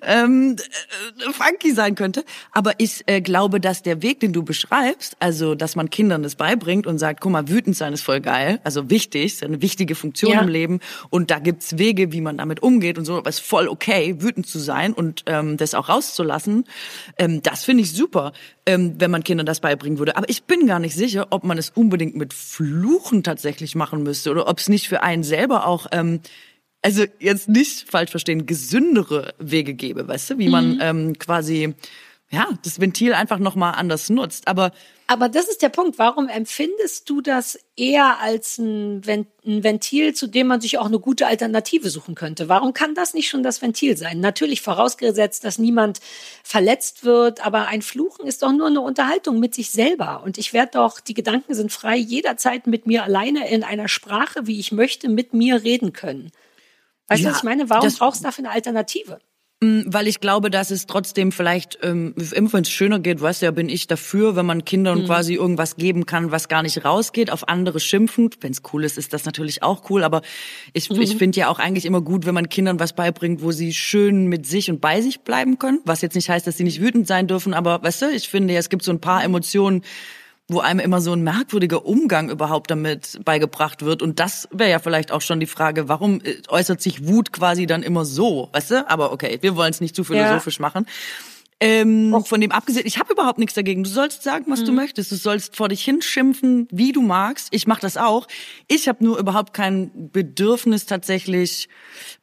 ähm, äh, funky sein könnte. Aber ich äh, glaube, dass der Weg, den du beschreibst, also dass man Kindern das beibringt und sagt, guck mal, wütend sein ist voll geil, also wichtig, ist eine wichtige Funktion ja. im Leben und da gibt's Wege, wie man damit umgeht und so, aber es ist voll okay, wütend zu sein und ähm, das auch rauszulassen. Ähm, das finde ich super, ähm, wenn man Kindern das beibringen würde. Aber ich bin gar nicht sicher, ob man es unbedingt mit Fluchen tatsächlich machen müsste oder ob es nicht für einen selber auch ähm, also jetzt nicht falsch verstehen, gesündere Wege gebe, weißt du, wie man mhm. ähm, quasi ja das Ventil einfach noch mal anders nutzt. Aber aber das ist der Punkt. Warum empfindest du das eher als ein Ventil, zu dem man sich auch eine gute Alternative suchen könnte? Warum kann das nicht schon das Ventil sein? Natürlich vorausgesetzt, dass niemand verletzt wird, aber ein Fluchen ist doch nur eine Unterhaltung mit sich selber. Und ich werde doch, die Gedanken sind frei, jederzeit mit mir alleine in einer Sprache, wie ich möchte, mit mir reden können. Weißt ja, du, was ich meine? Warum brauchst du dafür eine Alternative? Mm, weil ich glaube, dass es trotzdem vielleicht, ähm, immer wenn es schöner geht, weißt du ja, bin ich dafür, wenn man Kindern mhm. quasi irgendwas geben kann, was gar nicht rausgeht, auf andere schimpfen. Wenn es cool ist, ist das natürlich auch cool, aber ich, mhm. ich finde ja auch eigentlich immer gut, wenn man Kindern was beibringt, wo sie schön mit sich und bei sich bleiben können. Was jetzt nicht heißt, dass sie nicht wütend sein dürfen, aber weißt du, ich finde, ja, es gibt so ein paar Emotionen, wo einem immer so ein merkwürdiger Umgang überhaupt damit beigebracht wird. Und das wäre ja vielleicht auch schon die Frage, warum äh, äußert sich Wut quasi dann immer so, weißt du? Aber okay, wir wollen es nicht zu philosophisch ja. machen. Ähm, auch von dem abgesehen, ich habe überhaupt nichts dagegen. Du sollst sagen, was mhm. du möchtest. Du sollst vor dich hinschimpfen, wie du magst. Ich mache das auch. Ich habe nur überhaupt kein Bedürfnis tatsächlich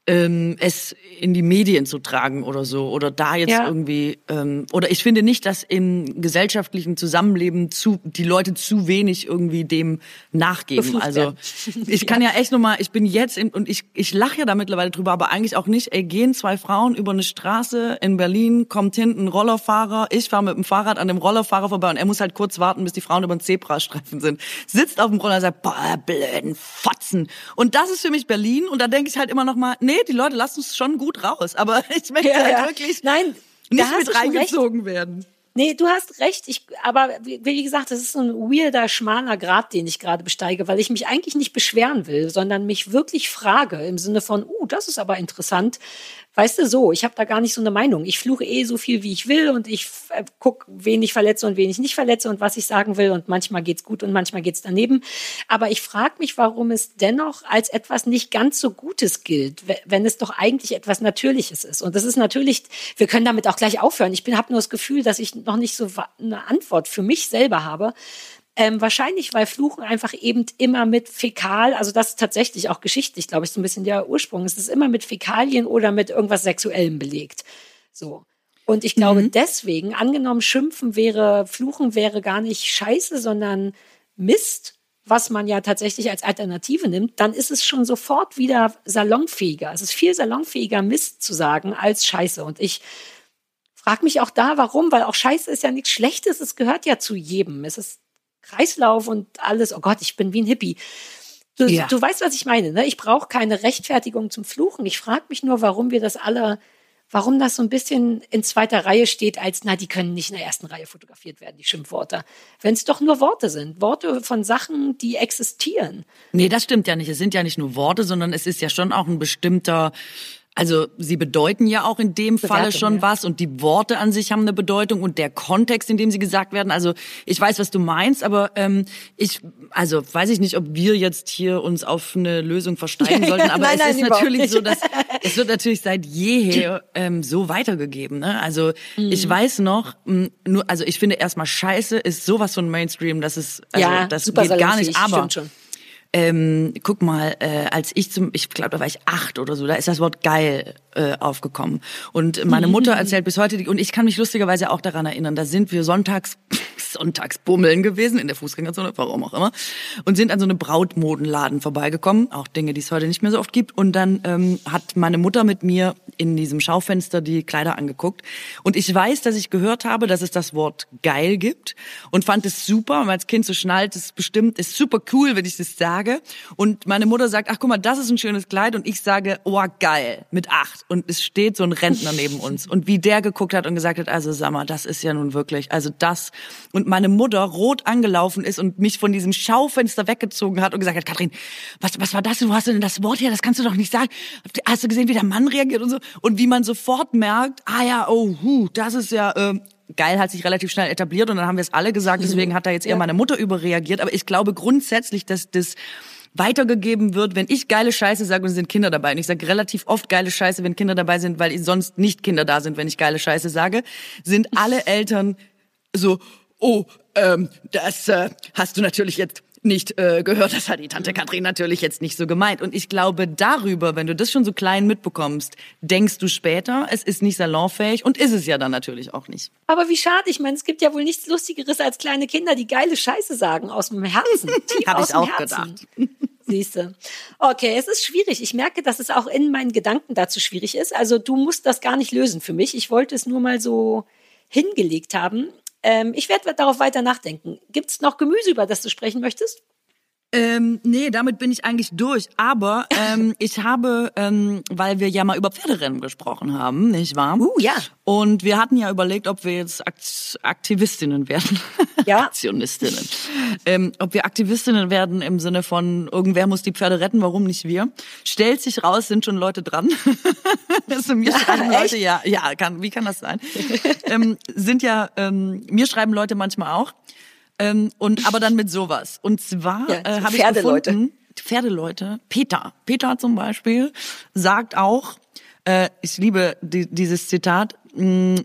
ähm, es in die Medien zu tragen oder so oder da jetzt ja. irgendwie ähm, oder ich finde nicht, dass im gesellschaftlichen Zusammenleben zu die Leute zu wenig irgendwie dem nachgeben. Also <laughs> ich kann ja. echt nur mal, ich bin jetzt in, und ich ich lache ja da mittlerweile drüber, aber eigentlich auch nicht. Ey, gehen zwei Frauen über eine Straße in Berlin, kommt hinten ein Rollerfahrer, ich fahre mit dem Fahrrad an dem Rollerfahrer vorbei und er muss halt kurz warten, bis die Frauen über den Zebrastreifen sind. Sitzt auf dem Roller und sagt, boah, blöden Fotzen. Und das ist für mich Berlin und da denke ich halt immer noch mal, nee, nee, die Leute lassen es schon gut raus, aber <laughs> ich möchte ja, halt wirklich Nein, nicht mit reingezogen werden. Nee, du hast recht. Ich, aber wie, gesagt, das ist so ein weirder, schmaler Grad, den ich gerade besteige, weil ich mich eigentlich nicht beschweren will, sondern mich wirklich frage im Sinne von, uh, das ist aber interessant. Weißt du, so, ich habe da gar nicht so eine Meinung. Ich fluche eh so viel, wie ich will und ich äh, guck, wen ich verletze und wen ich nicht verletze und was ich sagen will und manchmal geht's gut und manchmal geht's daneben. Aber ich frage mich, warum es dennoch als etwas nicht ganz so Gutes gilt, wenn es doch eigentlich etwas Natürliches ist. Und das ist natürlich, wir können damit auch gleich aufhören. Ich habe nur das Gefühl, dass ich noch nicht so eine Antwort für mich selber habe. Ähm, wahrscheinlich, weil Fluchen einfach eben immer mit Fäkal, also das ist tatsächlich auch geschichtlich, glaube ich, so ein bisschen der Ursprung. Es ist immer mit Fäkalien oder mit irgendwas Sexuellem belegt. So. Und ich glaube mhm. deswegen, angenommen, Schimpfen wäre, Fluchen wäre gar nicht scheiße, sondern Mist, was man ja tatsächlich als Alternative nimmt, dann ist es schon sofort wieder salonfähiger. Es ist viel salonfähiger, Mist zu sagen als Scheiße. Und ich frage mich auch da, warum, weil auch Scheiße ist ja nichts Schlechtes, es gehört ja zu jedem. Es ist Kreislauf und alles. Oh Gott, ich bin wie ein Hippie. Du, ja. du weißt, was ich meine. Ne? Ich brauche keine Rechtfertigung zum Fluchen. Ich frage mich nur, warum wir das alle, warum das so ein bisschen in zweiter Reihe steht, als, na, die können nicht in der ersten Reihe fotografiert werden, die Schimpfworte. Wenn es doch nur Worte sind. Worte von Sachen, die existieren. Nee, das stimmt ja nicht. Es sind ja nicht nur Worte, sondern es ist ja schon auch ein bestimmter also sie bedeuten ja auch in dem Bewertung, Falle schon ja. was und die Worte an sich haben eine Bedeutung und der Kontext, in dem sie gesagt werden. Also ich weiß, was du meinst, aber ähm, ich, also weiß ich nicht, ob wir jetzt hier uns auf eine Lösung versteigen <laughs> sollten, aber nein, es nein, ist natürlich so, dass es wird natürlich seit jeher ähm, so weitergegeben. Ne? Also mhm. ich weiß noch, nur, also ich finde erstmal Scheiße ist sowas von Mainstream, dass es also ja, das geht gar nicht, aber ähm, guck mal, äh, als ich zum, ich glaube, da war ich acht oder so, da ist das Wort geil äh, aufgekommen. Und meine Mutter <laughs> erzählt bis heute, und ich kann mich lustigerweise auch daran erinnern, da sind wir sonntags, <laughs> sonntags bummeln gewesen in der Fußgängerzone, warum auch immer, und sind an so einem Brautmodenladen vorbeigekommen, auch Dinge, die es heute nicht mehr so oft gibt. Und dann ähm, hat meine Mutter mit mir in diesem Schaufenster die Kleider angeguckt. Und ich weiß, dass ich gehört habe, dass es das Wort geil gibt und fand es super. Und als Kind so schnallt es bestimmt, ist super cool, wenn ich das sage. Und meine Mutter sagt, ach guck mal, das ist ein schönes Kleid. Und ich sage, oh geil, mit acht und es steht so ein Rentner neben uns und wie der geguckt hat und gesagt hat, also sag mal, das ist ja nun wirklich, also das und meine Mutter rot angelaufen ist und mich von diesem Schaufenster weggezogen hat und gesagt hat, Kathrin, was, was war das? Du hast denn das Wort hier, das kannst du doch nicht sagen. Hast du gesehen, wie der Mann reagiert und so und wie man sofort merkt, ah ja, oh, hu, das ist ja äh, geil hat sich relativ schnell etabliert und dann haben wir es alle gesagt, deswegen hat da jetzt eher ja. meine Mutter überreagiert, aber ich glaube grundsätzlich, dass das weitergegeben wird, wenn ich geile Scheiße sage und es sind Kinder dabei. Und ich sage relativ oft geile Scheiße, wenn Kinder dabei sind, weil sonst nicht Kinder da sind, wenn ich geile Scheiße sage, sind alle <laughs> Eltern so, oh, ähm, das äh, hast du natürlich jetzt nicht äh, gehört. Das hat die Tante Katrin natürlich jetzt nicht so gemeint. Und ich glaube, darüber, wenn du das schon so klein mitbekommst, denkst du später, es ist nicht salonfähig und ist es ja dann natürlich auch nicht. Aber wie schade, ich meine, es gibt ja wohl nichts Lustigeres als kleine Kinder, die geile Scheiße sagen aus dem Herzen. <laughs> Tief Hab aus ich auch Herzen. gedacht. <laughs> Siehste. Okay, es ist schwierig. Ich merke, dass es auch in meinen Gedanken dazu schwierig ist. Also du musst das gar nicht lösen für mich. Ich wollte es nur mal so hingelegt haben. Ähm, ich werde darauf weiter nachdenken. Gibt es noch Gemüse, über das du sprechen möchtest? Ähm, nee, damit bin ich eigentlich durch. Aber ähm, <laughs> ich habe, ähm, weil wir ja mal über Pferderennen gesprochen haben, nicht wahr? Uh, ja. Und wir hatten ja überlegt, ob wir jetzt Akt Aktivistinnen werden. <laughs> Ja. Aktionistinnen. Ähm, ob wir Aktivistinnen werden im Sinne von, irgendwer muss die Pferde retten, warum nicht wir? Stellt sich raus, sind schon Leute dran. <laughs> also mir ja, schreiben Leute, ja, ja, kann, wie kann das sein? ähm, sind ja, ähm, mir schreiben Leute manchmal auch. Ähm, und aber dann mit sowas. Und zwar ja, äh, habe ich gefunden, Pferdeleute, Peter, Peter zum Beispiel, sagt auch, äh, ich liebe die, dieses Zitat, mh,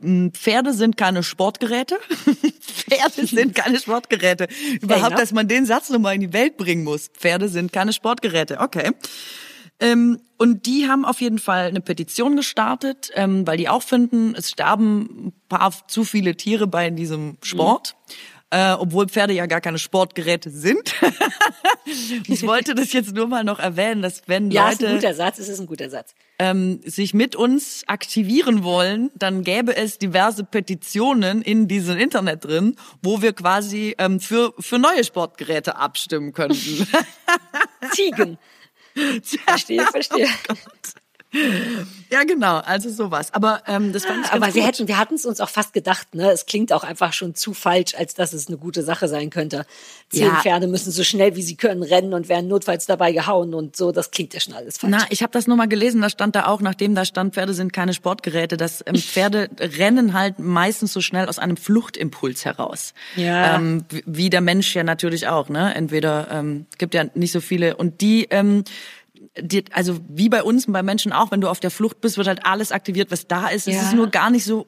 mm, Pferde sind keine Sportgeräte. <laughs> Pferde sind keine Sportgeräte. Überhaupt, dass man den Satz nochmal in die Welt bringen muss. Pferde sind keine Sportgeräte. Okay. Ähm, und die haben auf jeden Fall eine Petition gestartet, ähm, weil die auch finden, es sterben ein paar zu viele Tiere bei diesem Sport. Mhm äh, obwohl Pferde ja gar keine Sportgeräte sind. <laughs> ich wollte das jetzt nur mal noch erwähnen, dass wenn ja, Leute ist ein guter Satz, es ist ein guter Satz. Ähm, sich mit uns aktivieren wollen, dann gäbe es diverse Petitionen in diesem Internet drin, wo wir quasi ähm, für für neue Sportgeräte abstimmen könnten. <laughs> Ziegen. Verstehe, verstehe. <laughs> Oh <laughs> Ja, genau, also sowas. Aber ähm, das fand ich Aber wir gut. hätten, wir hatten es uns auch fast gedacht, ne? Es klingt auch einfach schon zu falsch, als dass es eine gute Sache sein könnte. Zehn Ja. Pferde müssen so schnell wie sie können rennen und werden notfalls dabei gehauen und so. Das klingt ja schon alles falsch. Na, ich habe das nur mal gelesen, da stand da auch, nachdem da stand, Pferde sind keine Sportgeräte, dass ähm, <laughs> Pferde rennen halt meistens so schnell aus einem Fluchtimpuls heraus. Ja. Ähm, wie- wie der Mensch ja natürlich auch, ne? Entweder ähm, gibt ja nicht so viele und die ähm, die, also wie bei uns und bei Menschen auch, wenn du auf der Flucht bist, wird halt alles aktiviert, was da ist. Es Ja. ist nur gar nicht so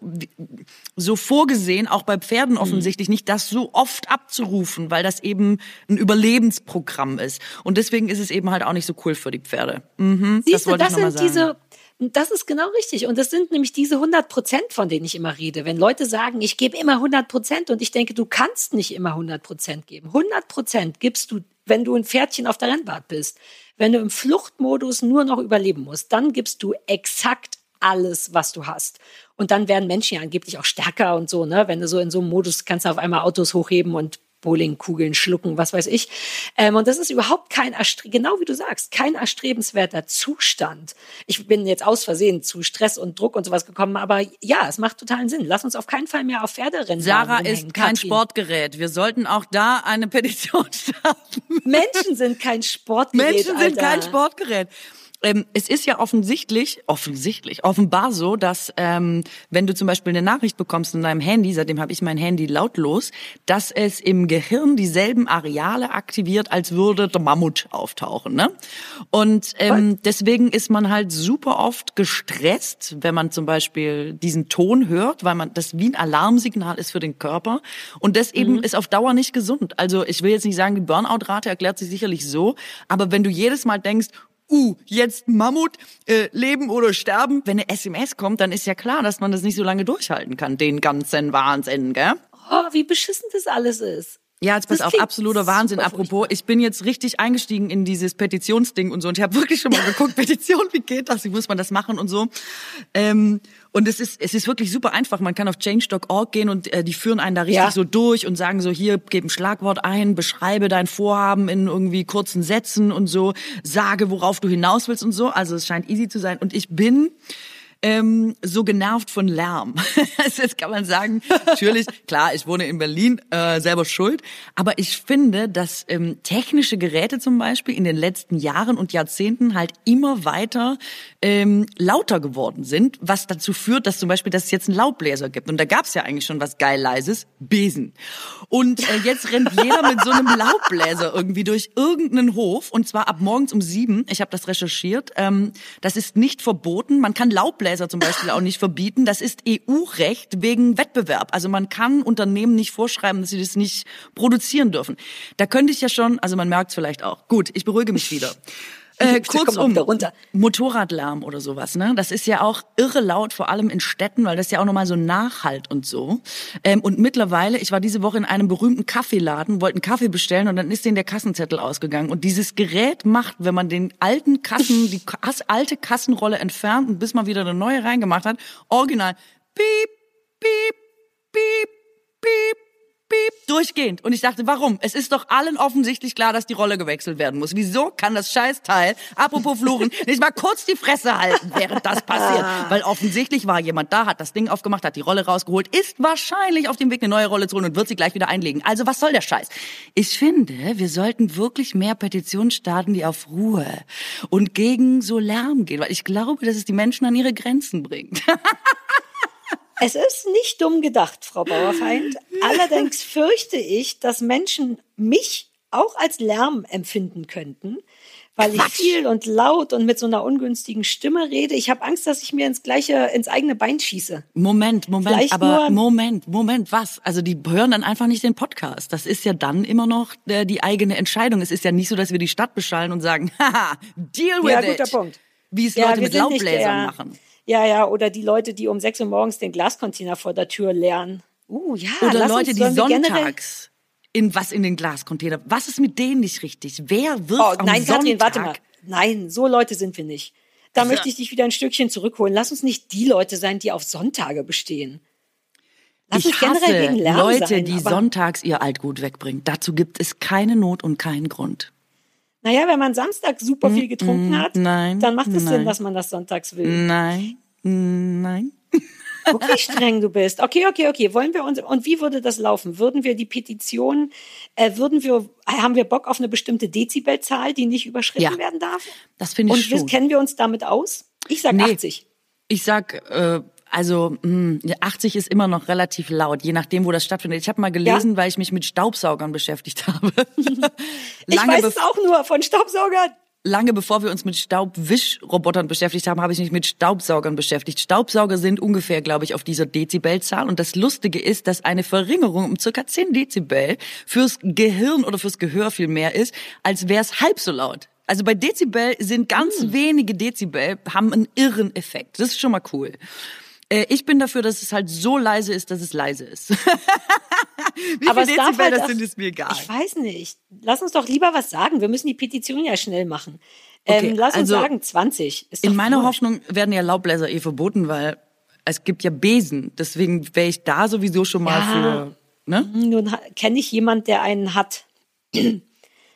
so vorgesehen, auch bei Pferden offensichtlich nicht, das so oft abzurufen, weil das eben ein Überlebensprogramm ist. Und deswegen ist es eben halt auch nicht so cool für die Pferde. Mhm, Siehst du, das noch mal sind sagen. diese, das ist genau richtig. Und das sind nämlich diese 100 Prozent, von denen ich immer rede. Wenn Leute sagen, ich gebe immer 100 Prozent und ich denke, du kannst nicht immer 100 Prozent geben. 100 Prozent gibst du, wenn du ein Pferdchen auf der Rennbahn bist. Wenn du im Fluchtmodus nur noch überleben musst, dann gibst du exakt alles, was du hast. Und dann werden Menschen ja angeblich auch stärker und so, ne? Wenn du so in so einem Modus kannst du auf einmal Autos hochheben und Bowlingkugeln schlucken, was weiß ich. Ähm, und das ist überhaupt kein, genau wie du sagst, kein erstrebenswerter Zustand. Ich bin jetzt aus Versehen zu Stress und Druck und sowas gekommen, aber ja, es macht totalen Sinn. Lass uns auf keinen Fall mehr auf Pferderennen Sarah rumhängen, ist kein Katrin. Sportgerät. Wir sollten auch da eine Petition <laughs> starten. Menschen sind kein Sportgerät, Menschen sind Alter. kein Sportgerät. Ähm, es ist ja offensichtlich, offensichtlich, offenbar so, dass ähm, wenn du zum Beispiel eine Nachricht bekommst in deinem Handy, seitdem habe ich mein Handy lautlos, dass es im Gehirn dieselben Areale aktiviert, als würde der Mammut auftauchen. Ne? Und ähm, deswegen ist man halt super oft gestresst, wenn man zum Beispiel diesen Ton hört, weil man das wie ein Alarmsignal ist für den Körper. Und das eben ist auf Dauer nicht gesund. Also ich will jetzt nicht sagen, die Burnout-Rate erklärt sich sicherlich so, aber wenn du jedes Mal denkst, uh, jetzt Mammut, äh, leben oder sterben. Wenn eine SMS kommt, dann ist ja klar, dass man das nicht so lange durchhalten kann, den ganzen Wahnsinn, gell? Oh, wie beschissen das alles ist. Ja, jetzt pass auf, absoluter Wahnsinn. Apropos, ich bin jetzt richtig eingestiegen in dieses Petitionsding und so und ich habe wirklich schon mal <laughs> geguckt, Petition, wie geht das, wie muss man das machen und so. Ähm, und es ist, es ist wirklich super einfach. Man kann auf change.org gehen und äh, die führen einen da richtig Ja. so durch und sagen so, hier, gib ein Schlagwort ein, beschreibe dein Vorhaben in irgendwie kurzen Sätzen und so, sage, worauf du hinaus willst und so. Also es scheint easy zu sein. Und ich bin ähm, so genervt von Lärm. <laughs> Also Jetzt kann man sagen, natürlich, klar, ich wohne in Berlin, äh, selber schuld, aber ich finde, dass ähm, technische Geräte zum Beispiel in den letzten Jahren und Jahrzehnten halt immer weiter ähm, lauter geworden sind, was dazu führt, dass zum Beispiel, dass es jetzt einen Laubbläser gibt. Und da gab es ja eigentlich schon was geil leises, Besen. Und äh, jetzt rennt jeder mit so einem Laubbläser irgendwie durch irgendeinen Hof und zwar ab morgens um sieben. Ich habe das recherchiert. Ähm, das ist nicht verboten. Man kann Laubbläser zum Beispiel auch nicht verbieten. Das ist EU-Recht wegen Wettbewerb. Also man kann Unternehmen nicht vorschreiben, dass sie das nicht produzieren dürfen. Da könnte ich ja schon, also man merkt es vielleicht auch. Gut, ich beruhige mich wieder. <laughs> Äh, kurzum. Motorradlärm oder sowas, ne? Das ist ja auch irre laut, vor allem in Städten, weil das ja auch nochmal so nachhalt und so. Ähm, und mittlerweile, ich war diese Woche in einem berühmten Kaffeeladen, wollte einen Kaffee bestellen und dann ist denen der Kassenzettel ausgegangen. Und dieses Gerät macht, wenn man den alten Kassen, die alte Kassenrolle entfernt und bis man wieder eine neue reingemacht hat, original, piep, durchgehend. Und ich dachte, warum? Es ist doch allen offensichtlich klar, dass die Rolle gewechselt werden muss. Wieso kann das Scheißteil, apropos Fluchen, <laughs> nicht mal kurz die Fresse halten, während das passiert? Weil offensichtlich war jemand da, hat das Ding aufgemacht, hat die Rolle rausgeholt, ist wahrscheinlich auf dem Weg, eine neue Rolle zu holen und wird sie gleich wieder einlegen. Also was soll der Scheiß? Ich finde, wir sollten wirklich mehr Petitionen starten, die auf Ruhe und gegen so Lärm gehen, weil ich glaube, dass es die Menschen an ihre Grenzen bringt. <laughs> Es ist nicht dumm gedacht, Frau Bauerfeind. Allerdings fürchte ich, dass Menschen mich auch als Lärm empfinden könnten, weil ich Quatsch. viel und laut und mit so einer ungünstigen Stimme rede. Ich habe Angst, dass ich mir ins gleiche, ins eigene Bein schieße. Moment, Moment, Vielleicht aber Moment, Moment, was? Also die hören dann einfach nicht den Podcast. Das ist ja dann immer noch äh, die eigene Entscheidung. Es ist ja nicht so, dass wir die Stadt beschallen und sagen, <laughs> haha, deal with Ja, it. guter Punkt. Wie es Ja, Leute mit Laubbläsern der- machen. Ja, ja, oder die Leute, die um 6 Uhr morgens den Glascontainer vor der Tür leeren. Uh, ja, Oder Leute, die sonntags in was in den Glascontainer. Was ist mit denen nicht richtig? Wer wird Oh, am nein, Sonntag? Katrin, warte mal. Nein, so Leute sind wir nicht. Da möchte ich dich wieder ein Stückchen zurückholen. Lass uns nicht die Leute sein, die auf Sonntage bestehen. Lass uns Ich generell hasse Leute, sein, die sonntags ihr Altgut wegbringen. Dazu gibt es keine Not und keinen Grund. Naja, wenn man Samstag super viel getrunken hat, Nein, dann macht es nein. Sinn, dass man das sonntags will. Nein, nein. Guck, wie streng du bist. Okay, okay, okay. Wollen wir uns, und wie würde das laufen? Würden wir die Petition, äh, würden wir, haben wir Bock auf eine bestimmte Dezibelzahl, die nicht überschritten Ja. werden darf? Das finde ich Und schon. kennen wir uns damit aus? Ich sag Nee. 80. Ich sag, äh, also mh, 80 ist immer noch relativ laut, je nachdem, wo das stattfindet. Ich habe mal gelesen, weil ich mich mit Staubsaugern beschäftigt <laughs> habe. Ich lange, weiß es auch nur von Staubsaugern. lange bevor wir uns mit Staubwischrobotern beschäftigt haben, habe ich mich mit Staubsaugern beschäftigt. Staubsauger sind ungefähr, glaube ich, auf dieser Dezibelzahl. Und das Lustige ist, dass eine Verringerung um circa 10 Dezibel fürs Gehirn oder fürs Gehör viel mehr ist, als wäre es halb so laut. Also bei Dezibel sind ganz Hm. wenige Dezibel, haben einen irren Effekt. Das ist schon mal cool. Äh, Ich bin dafür, dass es halt so leise ist, dass es leise ist. <laughs> Wie Aber viel Dezibel halt das sind, ist mir egal. Ich weiß nicht. Lass uns doch lieber was sagen. Wir müssen die Petition ja schnell machen. Okay, ähm, lass uns also sagen 20. Ist In meiner. Hoffnung werden ja Laubbläser eh verboten, weil es gibt ja Besen. Deswegen wäre ich da sowieso schon mal Ja. für ne? Nun kenne ich jemand, der einen hat. ein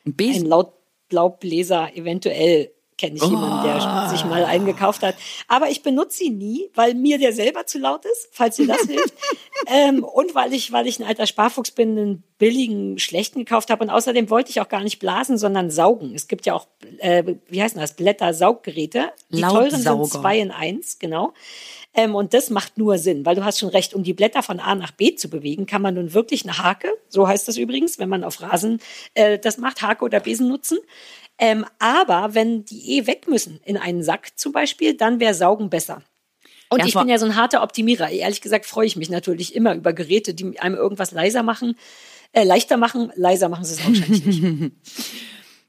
Ein Besen. Laut Laubbläser eventuell kenne ich jemanden, der sich mal einen gekauft hat. Aber ich benutze ihn nie, weil mir der selber zu laut ist, falls dir das hilft. <laughs> ähm, und weil ich, weil ich ein alter Sparfuchs bin, einen billigen, schlechten gekauft habe. Und außerdem wollte ich auch gar nicht blasen, sondern saugen. Es gibt ja auch, äh, wie heißen das, Blätter-Sauggeräte. Die teuren sind zwei in eins, genau. Ähm, und das macht nur Sinn, weil du hast schon recht, um die Blätter von A nach B zu bewegen, kann man nun wirklich eine Hake, so heißt das übrigens, wenn man auf Rasen äh, das macht, Hake oder Besen nutzen. Ähm, aber wenn die eh weg müssen in einen Sack zum Beispiel, dann wäre Saugen besser. Und Ja, ich bin ja so ein harter Optimierer. Ehrlich gesagt freue ich mich natürlich immer über Geräte, die einem irgendwas leiser machen, äh, leichter machen. Leiser machen sie es wahrscheinlich nicht. <laughs>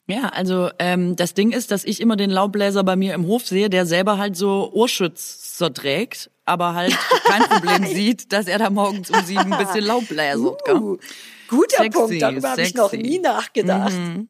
Ja, also ähm, das Ding ist, dass ich immer den Laubbläser bei mir im Hof sehe, der selber halt so Ohrschützer trägt, aber halt kein Problem <laughs> sieht, dass er da morgens um sieben ein bisschen <laughs> Laub bläsert. gell? Uh, guter Sexy, Punkt, darüber habe ich noch nie nachgedacht. Mhm.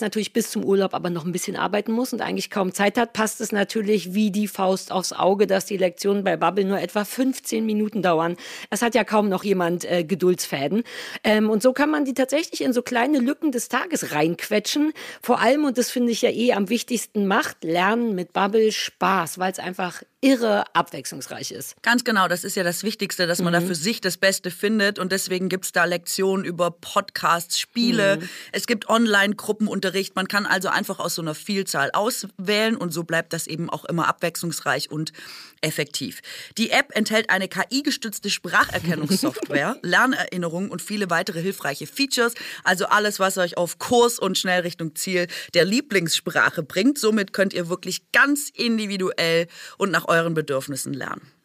natürlich bis zum Urlaub aber noch ein bisschen arbeiten muss und eigentlich kaum Zeit hat, passt es natürlich wie die Faust aufs Auge, dass die Lektionen bei Bubble nur etwa 15 Minuten dauern. Es hat ja kaum noch jemand äh, Geduldsfäden. Ähm, und so kann man die tatsächlich in so kleine Lücken des Tages reinquetschen. Vor allem, und das finde ich ja eh am wichtigsten, macht Lernen mit Bubble Spaß, weil es einfach irre abwechslungsreich ist. Ganz genau, das ist ja das Wichtigste, dass man da für sich das Beste findet und deswegen gibt's da Lektionen über Podcasts, Spiele, es gibt Online-Gruppenunterricht, man kann also einfach aus so einer Vielzahl auswählen und so bleibt das eben auch immer abwechslungsreich und effektiv. Die App enthält eine KI-gestützte Spracherkennungssoftware, <laughs> Lernerinnerungen und viele weitere hilfreiche Features, also alles, was euch auf Kurs und schnell Richtung Ziel der Lieblingssprache bringt. Somit könnt ihr wirklich ganz individuell und nach euren Bedürfnissen lernen.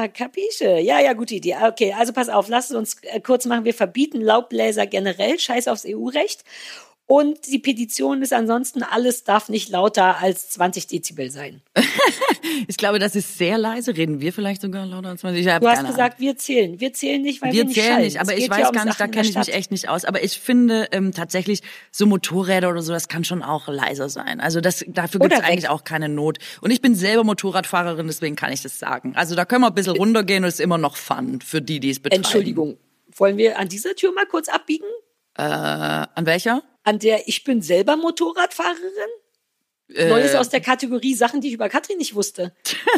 Ah, Kapische. Ja, ja, gute Idee. Okay, also pass auf, lasst uns äh, kurz machen. Wir verbieten Laubbläser generell, scheiß aufs EU-Recht. Und die Petition ist ansonsten, alles darf nicht lauter als 20 Dezibel sein. <laughs> ich glaube, das ist sehr leise. Reden wir vielleicht sogar lauter als 20? du hast gesagt, Ahnung. wir zählen. Wir zählen nicht, weil wir, wir nicht zählen nicht. Aber ich weiß gar nicht, da kenne ich mich echt nicht aus. Aber ich finde ähm, tatsächlich, so Motorräder oder so, das kann schon auch leiser sein. Also das, dafür gibt es eigentlich auch keine Not. Und ich bin selber Motorradfahrerin, deswegen kann ich das sagen. Also da können wir ein bisschen runtergehen und es ist immer noch Fun für die, die es betreiben. Entschuldigung. Wollen wir an dieser Tür mal kurz abbiegen? Äh, an welcher? an der ich bin selber Motorradfahrerin? Äh, Neues aus der Kategorie Sachen, die ich über Katrin nicht wusste.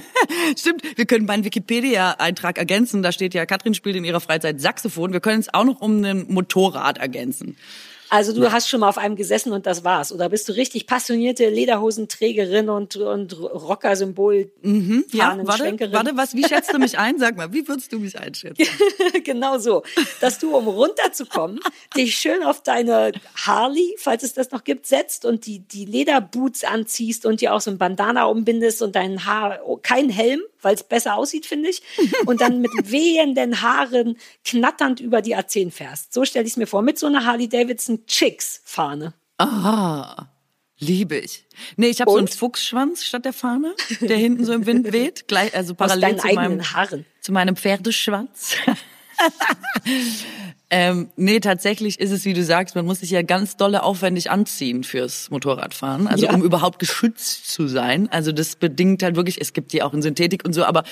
<laughs> Stimmt, wir können meinen Wikipedia-Eintrag ergänzen. Da steht ja, Katrin spielt in ihrer Freizeit Saxophon. Wir können es auch noch um ein Motorrad ergänzen. Also du ja. hast schon mal auf einem gesessen und das war's. Oder bist du richtig passionierte Lederhosenträgerin und, und Rocker-Symbol? Mhm, ja, warte, warte, was, wie schätzt du mich <laughs> ein? Sag mal, wie würdest du mich einschätzen? <laughs> genau so. Dass du, um runterzukommen, <laughs> dich schön auf deine Harley, falls es das noch gibt, setzt und die, die Lederboots anziehst und dir auch so ein Bandana umbindest und dein Haar, oh, kein Helm, weil es besser aussieht, finde ich. Und dann mit <laughs> wehenden Haaren knatternd über die A10 fährst. So stelle ich es mir vor, mit so einer Harley Davidson Chicks Fahne. Aha. Liebe ich. Nee, ich habe so einen Fuchsschwanz statt der Fahne, der hinten so im Wind weht, gleich, also parallel zu meinem, Haaren. zu meinem Pferdeschwanz. <laughs> <laughs> Ähm, nee, tatsächlich ist es, wie du sagst, man muss sich ja ganz dolle aufwendig anziehen fürs Motorradfahren, also ja. um überhaupt geschützt zu sein. Also das bedingt halt wirklich, es gibt die auch in Synthetik und so, aber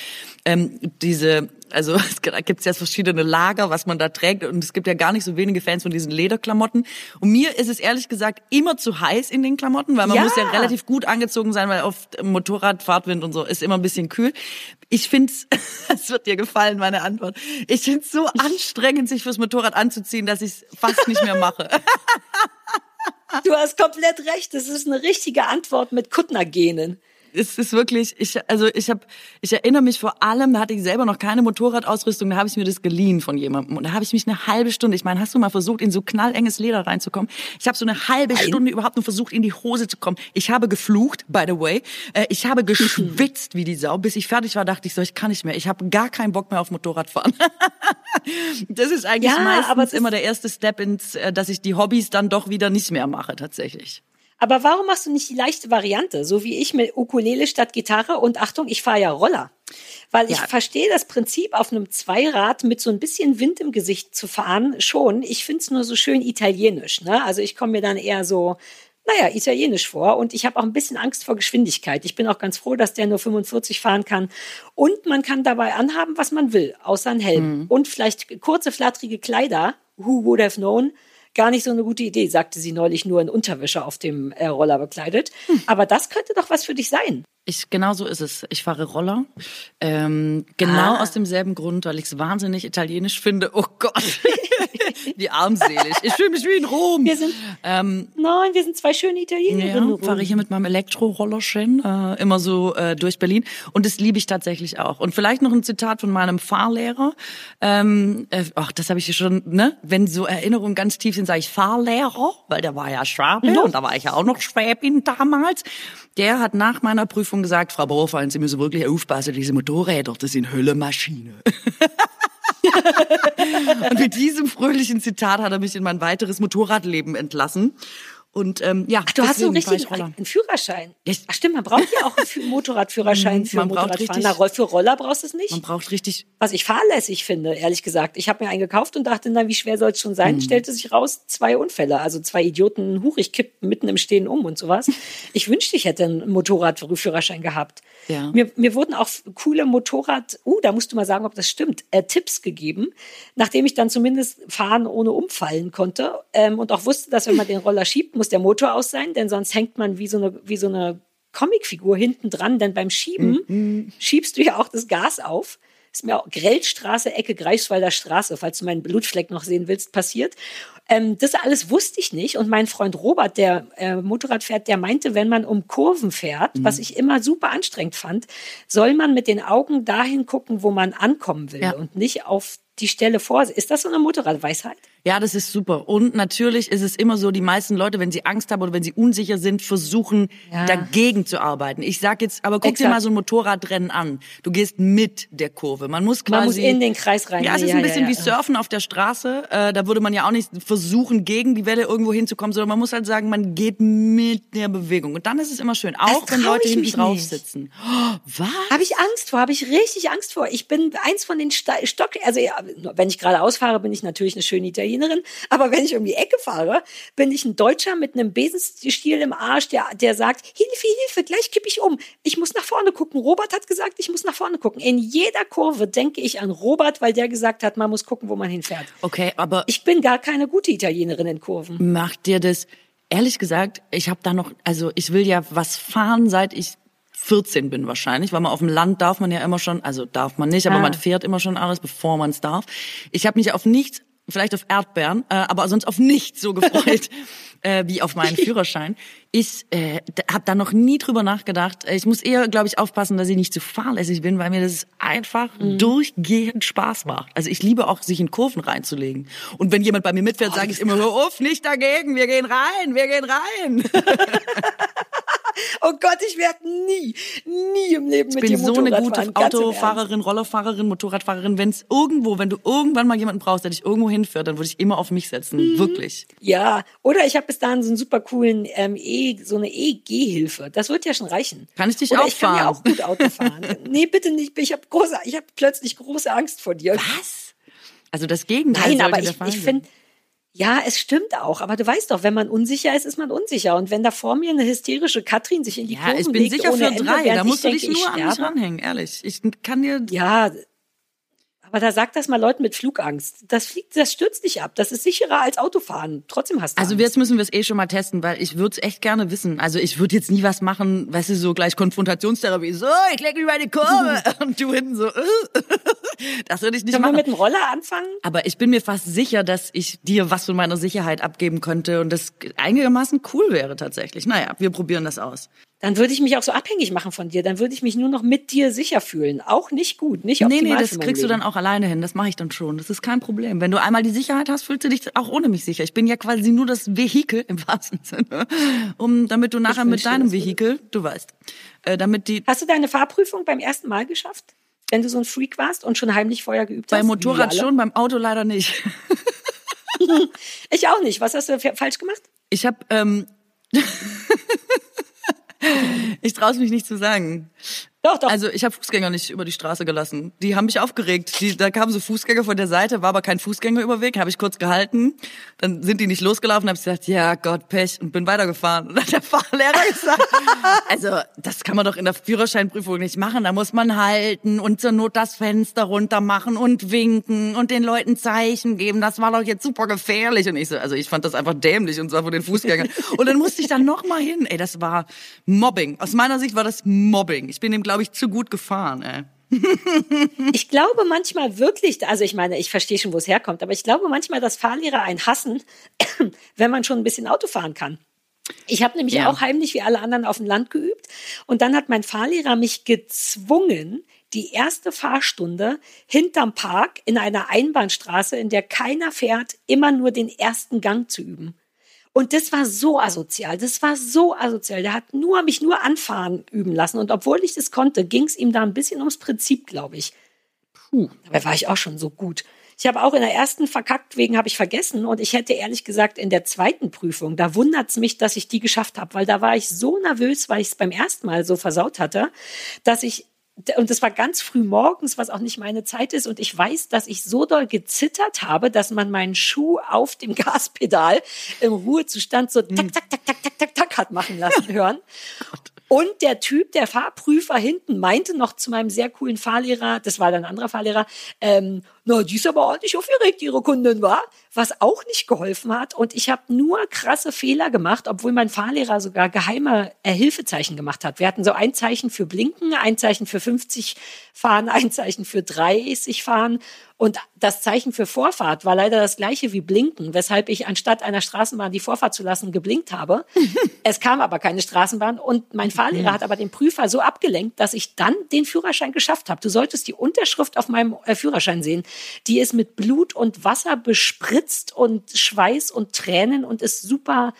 ähm, diese, also <laughs> es gibt ja verschiedene Lager, was man da trägt und es gibt ja gar nicht so wenige Fans von diesen Lederklamotten. Und mir ist es ehrlich gesagt immer zu heiß in den Klamotten, weil man ja. muss ja relativ gut angezogen sein, weil auf Motorrad, Fahrtwind und so ist immer ein bisschen kühl. Ich finde <laughs> es wird dir gefallen, meine Antwort. Ich finde es so anstrengend, sich fürs Motorrad anzuziehen, dass ich es fast nicht mehr mache. <laughs> Du hast komplett recht. Das ist eine richtige Antwort mit Kuttner-Genen es ist wirklich, ich, also ich habe, ich erinnere mich vor allem, da hatte ich selber noch keine Motorradausrüstung, da habe ich mir das geliehen von jemandem und da habe ich mich eine halbe Stunde, ich meine, hast du mal versucht, in so knallenges Leder reinzukommen? Ich habe so eine halbe Nein. Stunde überhaupt nur versucht, in die Hose zu kommen. Ich habe geflucht, by the way, äh, ich habe geschwitzt wie die Sau, bis ich fertig war, dachte ich so, ich kann nicht mehr, ich habe gar keinen Bock mehr auf Motorradfahren. <laughs> das ist eigentlich ja, meistens immer der erste Step ins, äh, dass ich die Hobbys dann doch wieder nicht mehr mache, tatsächlich. Aber warum machst du nicht die leichte Variante, so wie ich mit Ukulele statt Gitarre und Achtung, ich fahre ja Roller. Weil ich ja. verstehe das Prinzip, auf einem Zweirad mit so ein bisschen Wind im Gesicht zu fahren, schon. Ich find's nur so schön italienisch. Ne? Also ich komme mir dann eher so, naja, italienisch vor. Und ich habe auch ein bisschen Angst vor Geschwindigkeit. Ich bin auch ganz froh, dass der nur 45 fahren kann. Und man kann dabei anhaben, was man will, außer ein Helm. Mhm. Und vielleicht kurze, flatterige Kleider. Who would have known? Gar nicht so eine gute Idee, sagte sie neulich nur in Unterwäsche auf dem äh, Roller bekleidet. Hm. Aber das könnte doch was für dich sein. Ich, genau so ist es. Ich fahre Roller. Ähm, genau ah. aus demselben Grund, weil ich es wahnsinnig italienisch finde. Oh Gott, <laughs> wie armselig. Ich fühle mich wie in Rom. Wir sind, ähm, nein, wir sind zwei schöne Italienerinnen. Ja, fahre ich hier mit meinem Elektro-Rollerchen äh, immer so äh, durch Berlin. Und das liebe ich tatsächlich auch. Und vielleicht noch ein Zitat von meinem Fahrlehrer. Ähm, äh, ach, das habe ich schon, ne? Wenn so Erinnerungen ganz tief sind, sage ich Fahrlehrer, weil der war ja Schwabe mhm. und da war ich ja auch noch Schwäbin damals. Der hat nach meiner Prüfung gesagt, Frau Bauerfein, Sie müssen wirklich aufpassen, diese Motorräder, das sind Höllemaschine. <laughs> und mit diesem fröhlichen Zitat hat er mich in mein weiteres Motorradleben entlassen. Und ähm, ja, Ach, du hast so richtig einen, Führerschein. Ach stimmt, man braucht ja auch einen Fü- Motorradführerschein <laughs> für Man Motorradfahren. Na, für Roller brauchst du es nicht. Man braucht richtig Was ich fahrlässig finde, ehrlich gesagt. Ich habe mir einen gekauft und dachte, na, wie schwer soll es schon sein? Mhm. Stellte sich raus, zwei Unfälle. Also zwei Idioten, huch, ich kipp mitten im Stehen um und sowas. Ich wünschte, ich hätte einen Motorradführerschein gehabt. Ja. Mir, mir wurden auch coole Motorrad, uh, da musst du mal sagen, ob das stimmt, äh, Tipps gegeben, nachdem ich dann zumindest fahren ohne umfallen konnte ähm, und auch wusste, dass wenn man den Roller schiebt, muss der Motor aus sein, denn sonst hängt man wie so eine, wie so eine Comicfigur hinten dran, denn beim Schieben schiebst du ja auch das Gas auf. Ist mir auch Grellstraße, Ecke Greifswalder Straße, falls du meinen Blutfleck noch sehen willst, passiert. Ähm, das alles wusste ich nicht. Und mein Freund Robert, der äh, Motorrad fährt, der meinte, wenn man um Kurven fährt, was ich immer super anstrengend fand, soll man mit den Augen dahin gucken, wo man ankommen will Ja. und nicht auf die Stelle vor. Ist das so eine Motorradweisheit? Ja, das ist super. Und natürlich ist es immer so, die meisten Leute, wenn sie Angst haben oder wenn sie unsicher sind, versuchen Ja. dagegen zu arbeiten. Ich sag jetzt, aber guck dir Exakt. mal so ein Motorradrennen an. Du gehst mit der Kurve. Man muss quasi Man muss in den Kreis rein. Ja, es ist Ja, ein bisschen ja, wie. Surfen auf der Straße. Äh, da würde man ja auch nicht versuchen, gegen die Welle irgendwo hinzukommen, sondern man muss halt sagen, man geht mit der Bewegung. Und dann ist es immer schön, auch wenn trau Leute hinten drauf nicht. sitzen. Oh, was? Habe ich Angst vor, habe ich richtig Angst vor. Ich bin eins von den Stock, also ja, wenn ich geradeaus fahre, bin ich natürlich eine schöne Italienerin, aber wenn ich um die Ecke fahre, bin ich ein Deutscher mit einem Besenstiel im Arsch, der, der sagt, Hilfe, Hilfe, gleich kippe ich um. Ich muss nach vorne gucken. Robert hat gesagt, ich muss nach vorne gucken. In jeder Kurve denke ich an Robert, weil der gesagt hat, man muss gucken, wo man hinfährt. Okay, aber Ich bin gar keine gute Italienerin in Kurven. macht dir das, ehrlich gesagt, ich habe da noch, also ich will ja was fahren, seit ich 14 bin wahrscheinlich, weil man auf dem Land darf man ja immer schon, also darf man nicht, aber Ah. man fährt immer schon alles, bevor man es darf. Ich habe mich auf nichts, vielleicht auf Erdbeeren, äh, aber sonst auf nichts so gefreut <laughs> äh, wie auf meinen Führerschein. Ich äh, habe da noch nie drüber nachgedacht. Ich muss eher, glaube ich, aufpassen, dass ich nicht zu fahrlässig bin, weil mir das einfach Mhm. durchgehend Spaß macht. Also ich liebe auch, sich in Kurven reinzulegen. Und wenn jemand bei mir mitfährt, sage ich immer, hör auf, nicht dagegen, wir gehen rein, wir gehen rein. <laughs> <laughs> Oh Gott, ich werde nie, nie im Leben Ich mit bin dir so eine Motorrad gute fahren. Autofahrerin, Rollerfahrerin, Motorradfahrerin. Wenn es irgendwo, wenn du irgendwann mal jemanden brauchst, der dich irgendwo hinführt, dann würde ich immer auf mich setzen. Mhm. Wirklich. Ja, oder ich habe bis dahin so einen super coolen ähm, e, so eine E-Gehhilfe. Das wird ja schon reichen. Kann ich dich oder auch ich kann ja fahren? auch gut Auto fahren. <laughs> nee, bitte nicht. Ich habe große, ich habe plötzlich große Angst vor dir. Was? Also das Gegenteil Nein, aber ich, ich finde, ja, es stimmt auch. Aber du weißt doch, wenn man unsicher ist, ist man unsicher. Und wenn da vor mir eine hysterische Katrin sich in die Ja, Kurven ich bin legt sicher für Ende, drei. Da musst ich du denke, dich nur an mich ranhängen, ehrlich. Ich kann dir Ja, aber da sagt das mal Leuten mit Flugangst. Das fliegt, das stürzt dich ab. Das ist sicherer als Autofahren. Trotzdem hast du Also Angst. jetzt müssen wir es eh schon mal testen, weil ich würde es echt gerne wissen. Also ich würde jetzt nie was machen, weißt du, so gleich Konfrontationstherapie. So, ich leg mich die Kurve. <laughs> Und du hinten so, <laughs> das würde ich nicht wir machen. mit dem Roller anfangen? Aber ich bin mir fast sicher, dass ich dir was von meiner Sicherheit abgeben könnte und das einigermaßen cool wäre tatsächlich. Naja, wir probieren das aus. Dann würde ich mich auch so abhängig machen von dir. Dann würde ich mich nur noch mit dir sicher fühlen. Auch nicht gut, nicht Nee, optimal nee, das für mein kriegst du Leben. dann auch alleine hin. Das mache ich dann schon. Das ist kein Problem. Wenn du einmal die Sicherheit hast, fühlst du dich auch ohne mich sicher. Ich bin ja quasi nur das Vehikel im wahrsten Sinne, um damit du nachher mit deinem das Vehikel, du weißt, äh, damit die Hast du deine Fahrprüfung beim ersten Mal geschafft? Wenn du so ein Freak warst und schon heimlich vorher geübt hast? beim Motorrad schon, beim Auto leider nicht. <laughs> Ich auch nicht. Was hast du fa- falsch gemacht? Ich habe, ähm, <laughs> ich traue mich nicht zu sagen. Doch, doch. Also ich habe Fußgänger nicht über die Straße gelassen. Die haben mich aufgeregt. Die, da kamen so Fußgänger von der Seite, war aber kein Fußgängerüberweg, habe ich kurz gehalten. Dann sind die nicht losgelaufen, habe ich gesagt, ja Gott, Pech und bin weitergefahren. Und dann hat der Fahrlehrer gesagt, <laughs> also das kann man doch in der Führerscheinprüfung nicht machen. Da muss man halten und zur Not das Fenster runter machen und winken und den Leuten Zeichen geben. Das war doch jetzt super gefährlich. Und ich so, also ich fand das einfach dämlich und zwar von den Fußgängern. Und dann musste ich dann noch mal hin. Ey, das war Mobbing. Aus meiner Sicht war das Mobbing. Ich bin dem, glaube ich, zu gut gefahren. Ey. <laughs> Ich glaube manchmal wirklich, also ich meine, ich verstehe schon, wo es herkommt, aber ich glaube manchmal, dass Fahrlehrer einen hassen, <coughs> wenn man schon ein bisschen Auto fahren kann. Ich habe nämlich Ja. auch heimlich wie alle anderen auf dem Land geübt und dann hat mein Fahrlehrer mich gezwungen, die erste Fahrstunde hinterm Park in einer Einbahnstraße, in der keiner fährt, immer nur den ersten Gang zu üben. Und das war so asozial, das war so asozial. Der hat nur mich nur anfahren üben lassen. Und obwohl ich das konnte, ging es ihm da ein bisschen ums Prinzip, glaube ich. Puh, dabei war ich auch schon so gut. Ich habe auch in der ersten verkackt, wegen habe ich vergessen. Und ich hätte ehrlich gesagt in der zweiten Prüfung, da wundert's mich, dass ich die geschafft habe, weil da war ich so nervös, weil ich es beim ersten Mal so versaut hatte, dass ich und es war ganz früh morgens, was auch nicht meine Zeit ist. Und ich weiß, dass ich so doll gezittert habe, dass man meinen Schuh auf dem <laughs> Gaspedal im Ruhezustand so tak, tak, tak, tak, tak, tak, tak hat machen lassen <laughs> hören. Und der Typ, der Fahrprüfer hinten, meinte noch zu meinem sehr coolen Fahrlehrer, das war dann ein anderer Fahrlehrer, ähm, na, die ist aber ordentlich aufgeregt, ihre Kundin war, was auch nicht geholfen hat. Und ich habe nur krasse Fehler gemacht, obwohl mein Fahrlehrer sogar geheime äh, Hilfezeichen gemacht hat. Wir hatten so ein Zeichen für Blinken, ein Zeichen für 50 fahren, <laughs> ein Zeichen für 30 fahren und das Zeichen für Vorfahrt war leider das gleiche wie Blinken, weshalb ich anstatt einer Straßenbahn die Vorfahrt zu lassen geblinkt habe. <laughs> es kam aber keine Straßenbahn und mein Fahrlehrer hat aber den Prüfer so abgelenkt, dass ich dann den Führerschein geschafft habe. Du solltest die Unterschrift auf meinem äh, Führerschein sehen. Die ist mit Blut und Wasser bespritzt und Schweiß und Tränen und ist super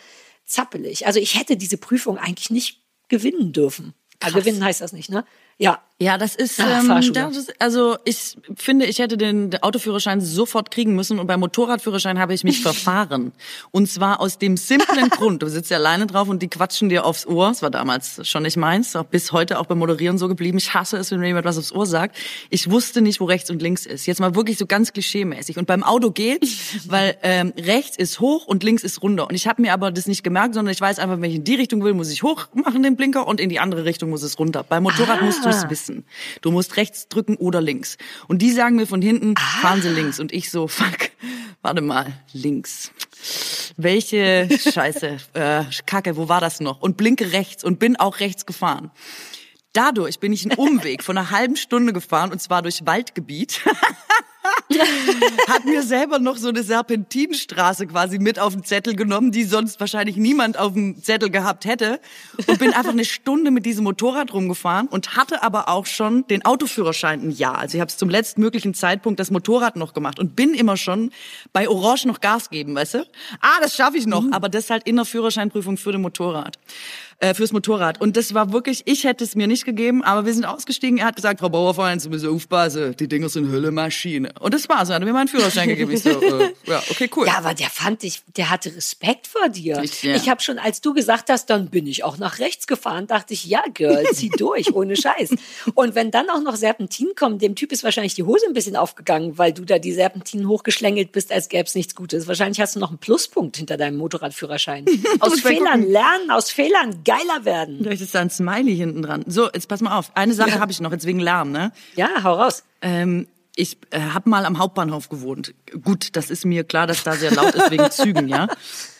zappelig. Also ich hätte diese Prüfung eigentlich nicht gewinnen dürfen. Also gewinnen heißt das nicht, ne? Ja, ja, das ist, Ach, ähm, das ist, also ich finde, ich hätte den Autoführerschein sofort kriegen müssen und beim Motorradführerschein habe ich mich <laughs> verfahren. Und zwar aus dem simplen <laughs> Grund, du sitzt ja alleine drauf und die quatschen dir aufs Ohr. Das war damals schon nicht meins, auch bis heute auch beim Moderieren so geblieben. Ich hasse es, wenn mir jemand was aufs Ohr sagt. Ich wusste nicht, wo rechts und links ist. Jetzt mal wirklich so ganz klischeemäßig. Und beim Auto geht's, <laughs> weil ähm, rechts ist hoch und links ist runter. Und ich habe mir aber das nicht gemerkt, sondern ich weiß einfach, wenn ich in die Richtung will, muss ich hoch machen den Blinker und in die andere Richtung muss es runter. Beim Motorrad ah. musst du es wissen wissen. Du musst rechts drücken oder links. Und die sagen mir von hinten, ah. fahren Sie links. Und ich so, fuck, warte mal, links. Welche <laughs> Scheiße, äh, Kacke, wo war das noch? Und blinke rechts und bin auch rechts gefahren. Dadurch bin ich einen Umweg von einer halben Stunde gefahren und zwar durch Waldgebiet. <laughs> <laughs> hat mir selber noch so eine Serpentinstraße quasi mit auf den Zettel genommen, die sonst wahrscheinlich niemand auf dem Zettel gehabt hätte. Und bin einfach eine Stunde mit diesem Motorrad rumgefahren und hatte aber auch schon den Autoführerschein ein Jahr. Also ich habe es zum letztmöglichen Zeitpunkt das Motorrad noch gemacht und bin immer schon bei Orange noch Gas geben, weißt du? Ah, das schaffe ich noch. Mhm. Aber das ist halt in der Führerscheinprüfung für den Motorrad äh, fürs Motorrad. Und das war wirklich, ich hätte es mir nicht gegeben, aber wir sind ausgestiegen. Er hat gesagt, Frau Bauerfein, Sie müssen aufpassen, die Dinger sind Höllemaschine. Und das war's. Er hat mir meinen Führerschein <laughs> gegeben. Ich so, äh, ja, okay, cool. Ja, aber der fand ich, der hatte Respekt vor dir. Ich, ja. ich habe schon, als du gesagt hast, dann bin ich auch nach rechts gefahren, dachte ich, ja, Girl, zieh <laughs> durch, ohne Scheiß. Und wenn dann auch noch Serpentin kommen, dem Typ ist wahrscheinlich die Hose ein bisschen aufgegangen, weil du da die Serpentinen hochgeschlängelt bist, als gäbe es nichts Gutes. Wahrscheinlich hast du noch einen Pluspunkt hinter deinem Motorradführerschein. <laughs> Aus Fehlern lernen, aus Fehlern geiler werden. Da ist da ein Smiley hinten dran. So, jetzt pass mal auf. Eine Sache ja. habe ich noch, jetzt wegen Lärm, ne? Ja, hau raus. Ähm, ich äh, habe mal am Hauptbahnhof gewohnt. Gut, das ist mir klar, dass da sehr laut ist wegen <laughs> Zügen, ja.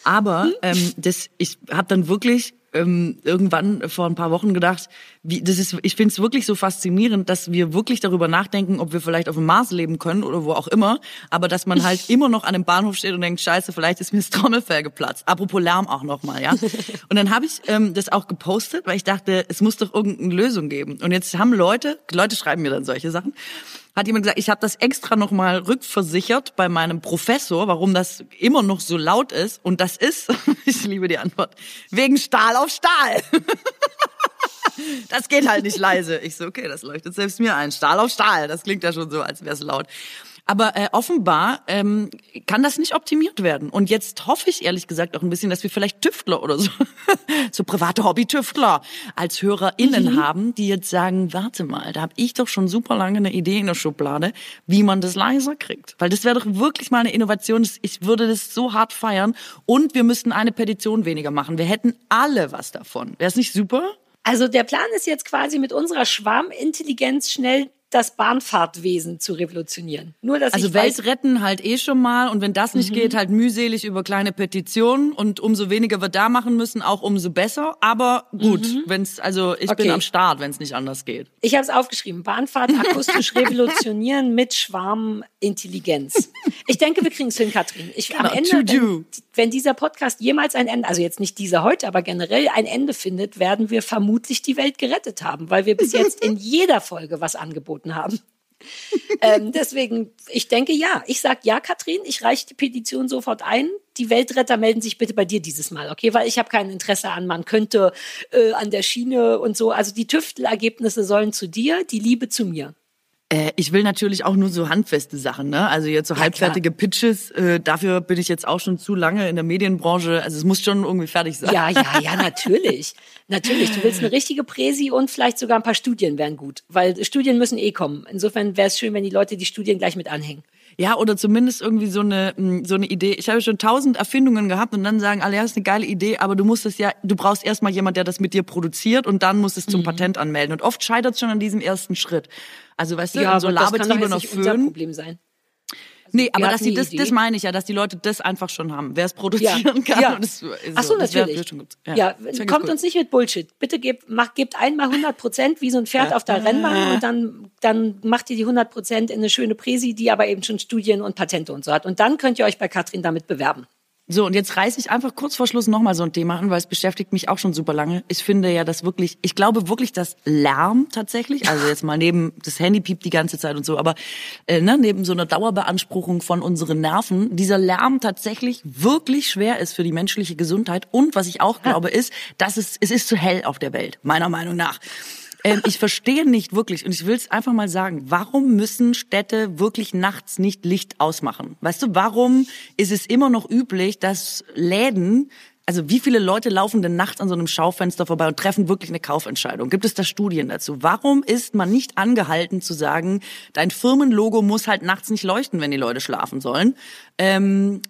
Aber ähm, das, ich habe dann wirklich ähm, irgendwann vor ein paar Wochen gedacht, wie, das ist, ich finde es wirklich so faszinierend, dass wir wirklich darüber nachdenken, ob wir vielleicht auf dem Mars leben können oder wo auch immer, aber dass man halt immer noch an einem Bahnhof steht und denkt, scheiße, vielleicht ist mir das Trommelfell geplatzt. Apropos Lärm auch nochmal, ja. <laughs> Und dann habe ich ähm, das auch gepostet, weil ich dachte, es muss doch irgendeine Lösung geben. Und jetzt haben Leute, Leute schreiben mir dann solche Sachen, hat jemand gesagt, ich habe das extra nochmal rückversichert bei meinem Professor, warum das immer noch so laut ist. Und das ist, <laughs> ich liebe die Antwort, wegen Stahl auf Stahl. <laughs> Das geht halt nicht leise. Ich so, okay, das leuchtet selbst mir ein. Stahl auf Stahl, das klingt ja schon so, als wäre es laut. Aber äh, offenbar ähm, kann das nicht optimiert werden. Und jetzt hoffe ich ehrlich gesagt auch ein bisschen, dass wir vielleicht Tüftler oder so, <laughs> so private Hobby-Tüftler als HörerInnen mhm. haben, die jetzt sagen, warte mal, da habe ich doch schon super lange eine Idee in der Schublade, wie man das leiser kriegt. Weil das wäre doch wirklich mal eine Innovation. Ich würde das so hart feiern. Und wir müssten eine Petition weniger machen. Wir hätten alle was davon. Wäre es nicht super? Also der Plan ist jetzt quasi mit unserer Schwarmintelligenz schnell das Bahnfahrtwesen zu revolutionieren. Nur dass also Welt weiß, retten halt eh schon mal und wenn das nicht mhm. geht, halt mühselig über kleine Petitionen und umso weniger wir da machen müssen, auch umso besser. Aber gut, mhm. wenn's also ich okay. bin am Start, wenn es nicht anders geht. Ich habe es aufgeschrieben: Bahnfahrt akustisch <laughs> revolutionieren mit Schwarmintelligenz. Ich denke, wir kriegen es hin, Katrin. Ich genau, am Ende, wenn, wenn dieser Podcast jemals ein Ende, also jetzt nicht dieser heute, aber generell ein Ende findet, werden wir vermutlich die Welt gerettet haben, weil wir bis jetzt in jeder Folge was angeboten angeboten haben. <laughs> ähm, deswegen, ich denke ja. Ich sage ja, Katrin, ich reiche die Petition sofort ein. Die Weltretter melden sich bitte bei dir dieses Mal, okay? Weil ich habe kein Interesse an, man könnte äh, an der Schiene und so. Also die Tüftelergebnisse sollen zu dir, die Liebe zu mir. Äh, ich will natürlich auch nur so handfeste Sachen, ne? Also jetzt so Ja, halbfertige Pitches, äh, dafür bin ich jetzt auch schon zu lange in der Medienbranche. Also es muss schon irgendwie fertig sein. Ja, ja, ja, <laughs> natürlich. natürlich. Du willst eine richtige Präsi und vielleicht sogar ein paar Studien wären gut. Weil Studien müssen eh kommen. Insofern wäre es schön, wenn die Leute die Studien gleich mit anhängen. Ja, oder zumindest irgendwie so eine, mh, so eine Idee. Ich habe schon tausend Erfindungen gehabt und dann sagen alle, ja, ist eine geile Idee, aber du musst es ja, du brauchst erstmal jemand, der das mit dir produziert und dann musst es Mhm. zum Patent anmelden. Und oft scheitert es schon an diesem ersten Schritt. Also weißt du, Ja, so das jetzt noch nicht unser Föhn. Problem sein. Nee, aber dass eine das, Idee. das meine ich ja, dass die Leute das einfach schon haben. Wer es produzieren Ja, kann. ja. und Das, ist Ach so, das natürlich. schon gut. Ja, das ganz kommt gut. uns nicht mit Bullshit. Bitte gebt, macht, gebt einmal 100 Prozent wie so ein Pferd auf der Rennbahn und dann, dann macht ihr die 100 Prozent in eine schöne Präsi, die aber eben schon Studien und Patente und so hat. Und dann könnt ihr euch bei Katrin damit bewerben. So, und jetzt reiße ich einfach kurz vor Schluss nochmal so ein Thema an, weil es beschäftigt mich auch schon super lange. Ich finde ja, dass wirklich, ich glaube wirklich, dass Lärm tatsächlich, also jetzt mal neben, das Handy piept die ganze Zeit und so, aber äh, ne, neben so einer Dauerbeanspruchung von unseren Nerven, dieser Lärm tatsächlich wirklich schwer ist für die menschliche Gesundheit. Und was ich auch glaube, ist, dass es, es ist zu hell auf der Welt, meiner Meinung nach. Ähm, ich verstehe nicht wirklich, und ich will es einfach mal sagen, warum müssen Städte wirklich nachts nicht Licht ausmachen? Weißt du, warum ist es immer noch üblich, dass Läden, also wie viele Leute laufen denn nachts an so einem Schaufenster vorbei und treffen wirklich eine Kaufentscheidung? Gibt es da Studien dazu? Warum ist man nicht angehalten zu sagen, dein Firmenlogo muss halt nachts nicht leuchten, wenn die Leute schlafen sollen? Ähm,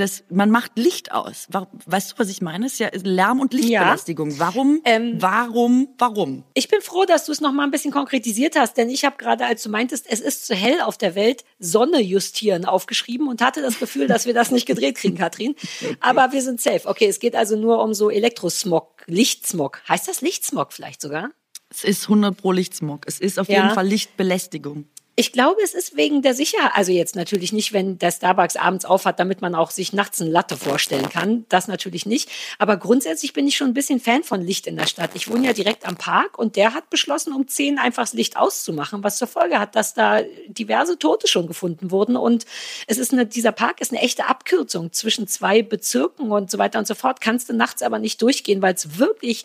das, man macht Licht aus. Weißt du, was ich meine? Es ist ja Lärm- und Lichtbelästigung. Warum? Ähm, warum? Warum? Ich bin froh, dass du es noch mal ein bisschen konkretisiert hast, denn ich habe gerade, als du meintest, es ist zu hell auf der Welt, Sonne justieren aufgeschrieben und hatte das Gefühl, dass wir das nicht gedreht kriegen, Katrin. <laughs> Aber wir sind safe. Okay, es geht also nur um so Elektrosmog, Lichtsmog. Heißt das Lichtsmog vielleicht sogar? Es ist 100 pro Lichtsmog. Es ist auf Ja. jeden Fall Lichtbelästigung. Ich glaube, es ist wegen der Sicherheit. Also jetzt natürlich nicht, wenn der Starbucks abends aufhat, damit man auch sich nachts eine Latte vorstellen kann. Das natürlich nicht. Aber grundsätzlich bin ich schon ein bisschen Fan von Licht in der Stadt. Ich wohne ja direkt am Park und der hat beschlossen, um 10 einfach das Licht auszumachen, was zur Folge hat, dass da diverse Tote schon gefunden wurden. Und es ist eine, dieser Park ist eine echte Abkürzung zwischen zwei Bezirken und so weiter und so fort. Kannst du nachts aber nicht durchgehen, weil es wirklich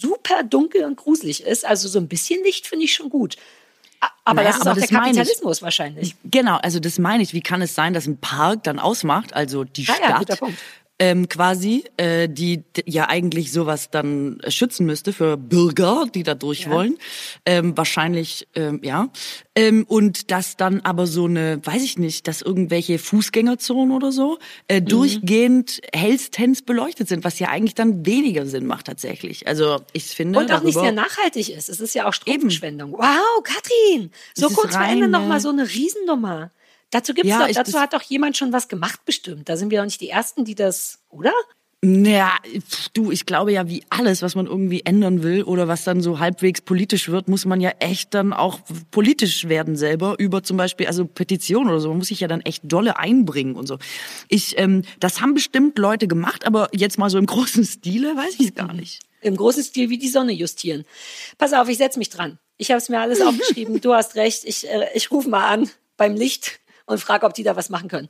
super dunkel und gruselig ist. Also so ein bisschen Licht finde ich schon gut. Aber Naja, das ist aber auch das der meine ich. Kapitalismus wahrscheinlich. Genau, also das meine ich. Wie kann es sein, dass ein Park dann ausmacht, also die Ah ja, guter Stadt Punkt. Ähm, quasi, äh, die ja eigentlich sowas dann schützen müsste für Bürger, die da durch wollen. Ähm, wahrscheinlich, ähm, ja. Ähm, und dass dann aber so eine, weiß ich nicht, dass irgendwelche Fußgängerzonen oder so Mhm. äh, durchgehend hellstens beleuchtet sind, was ja eigentlich dann weniger Sinn macht tatsächlich. Also ich finde Und auch nicht sehr nachhaltig ist. Es ist ja auch Stromverschwendung. Wow, Katrin! So kurz vor Ende reine- noch mal so eine Riesennummer. Dazu gibt's Ja, doch, ich- dazu hat doch jemand schon was gemacht bestimmt. Da sind wir doch nicht die Ersten, die das, oder? Naja, du, ich glaube ja, wie alles, was man irgendwie ändern will oder was dann so halbwegs politisch wird, muss man ja echt dann auch politisch werden selber über zum Beispiel, also Petitionen oder so. Man muss sich ja dann echt dolle einbringen und so. Ich, ähm, das haben bestimmt Leute gemacht, aber jetzt mal so im <laughs> großen Stile weiß ich es gar nicht. Im großen Stil wie die Sonne justieren. Pass auf, ich setz mich dran. Ich habe es mir alles aufgeschrieben. <laughs> Du hast recht. Ich, äh, ich rufe mal an beim Licht und frage, ob die da was machen können.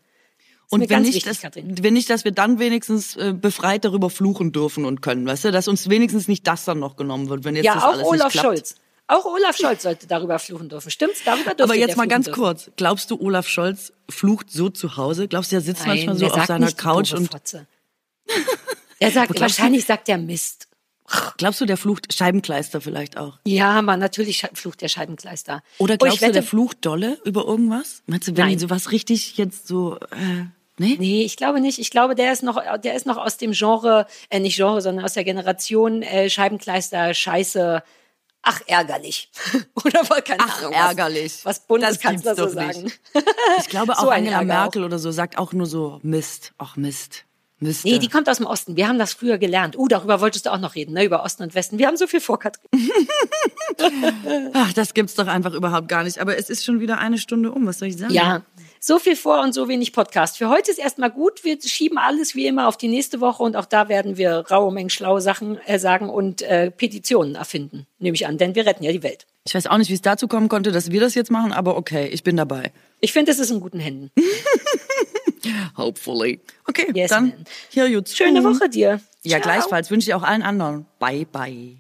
Mir Und wenn nicht, wichtig, dass, Katrin. wenn nicht, dass wir dann wenigstens äh, befreit darüber fluchen dürfen und können, weißt du, dass uns wenigstens nicht das dann noch genommen wird, wenn jetzt Ja, das auch alles Olaf nicht klappt. Scholz. Auch Olaf Scholz sollte darüber fluchen dürfen. Stimmt's? Darüber dürfte Aber jetzt mal ganz dürfen. kurz. Glaubst du, Olaf Scholz flucht so zu Hause? Glaubst du, er sitzt Nein, manchmal so auf seiner Couch und. Er sagt, <laughs> wahrscheinlich sagt er Mist. Glaubst du, der flucht Scheibenkleister vielleicht auch? Ja, man, natürlich flucht der Scheibenkleister. Oder Oh, glaubst ich du, der flucht dolle über irgendwas? Meinst du, wenn Nein. sowas richtig jetzt so, äh, nee? Nee, ich glaube nicht. Ich glaube, der ist noch, der ist noch aus dem Genre, äh, nicht Genre, sondern aus der Generation äh, Scheibenkleister, Scheiße, ach, ärgerlich. <laughs> Oder wohl keine Ach, Ahnung. ärgerlich. Was, was Bundeskanzler so sagen. Ich glaube <laughs> auch So Angela Ärger auch. Merkel oder so sagt auch nur so Mist. Ach Mist. Mist. Nee, die kommt aus dem Osten. Wir haben das früher gelernt. Uh, darüber wolltest du auch noch reden, ne? Über Osten und Westen. Wir haben so viel vor, Katrin. Ach, das gibt's doch einfach überhaupt gar nicht. Aber es ist schon wieder eine Stunde um. Was soll ich sagen? Ja, so viel vor und so wenig Podcast. Für heute ist erstmal gut. Wir schieben alles wie immer auf die nächste Woche und auch da werden wir raue Mengen schlaue Sachen äh, sagen und äh, Petitionen erfinden, nehme ich an, denn wir retten ja die Welt. Ich weiß auch nicht, wie es dazu kommen konnte, dass wir das jetzt machen, aber okay, ich bin dabei. Ich finde, es ist in guten Händen. <laughs> Hopefully. Okay, Yes, dann man. hier you Schöne Woche dir. Ja, Ciao. gleichfalls wünsche ich auch allen anderen. Bye, bye.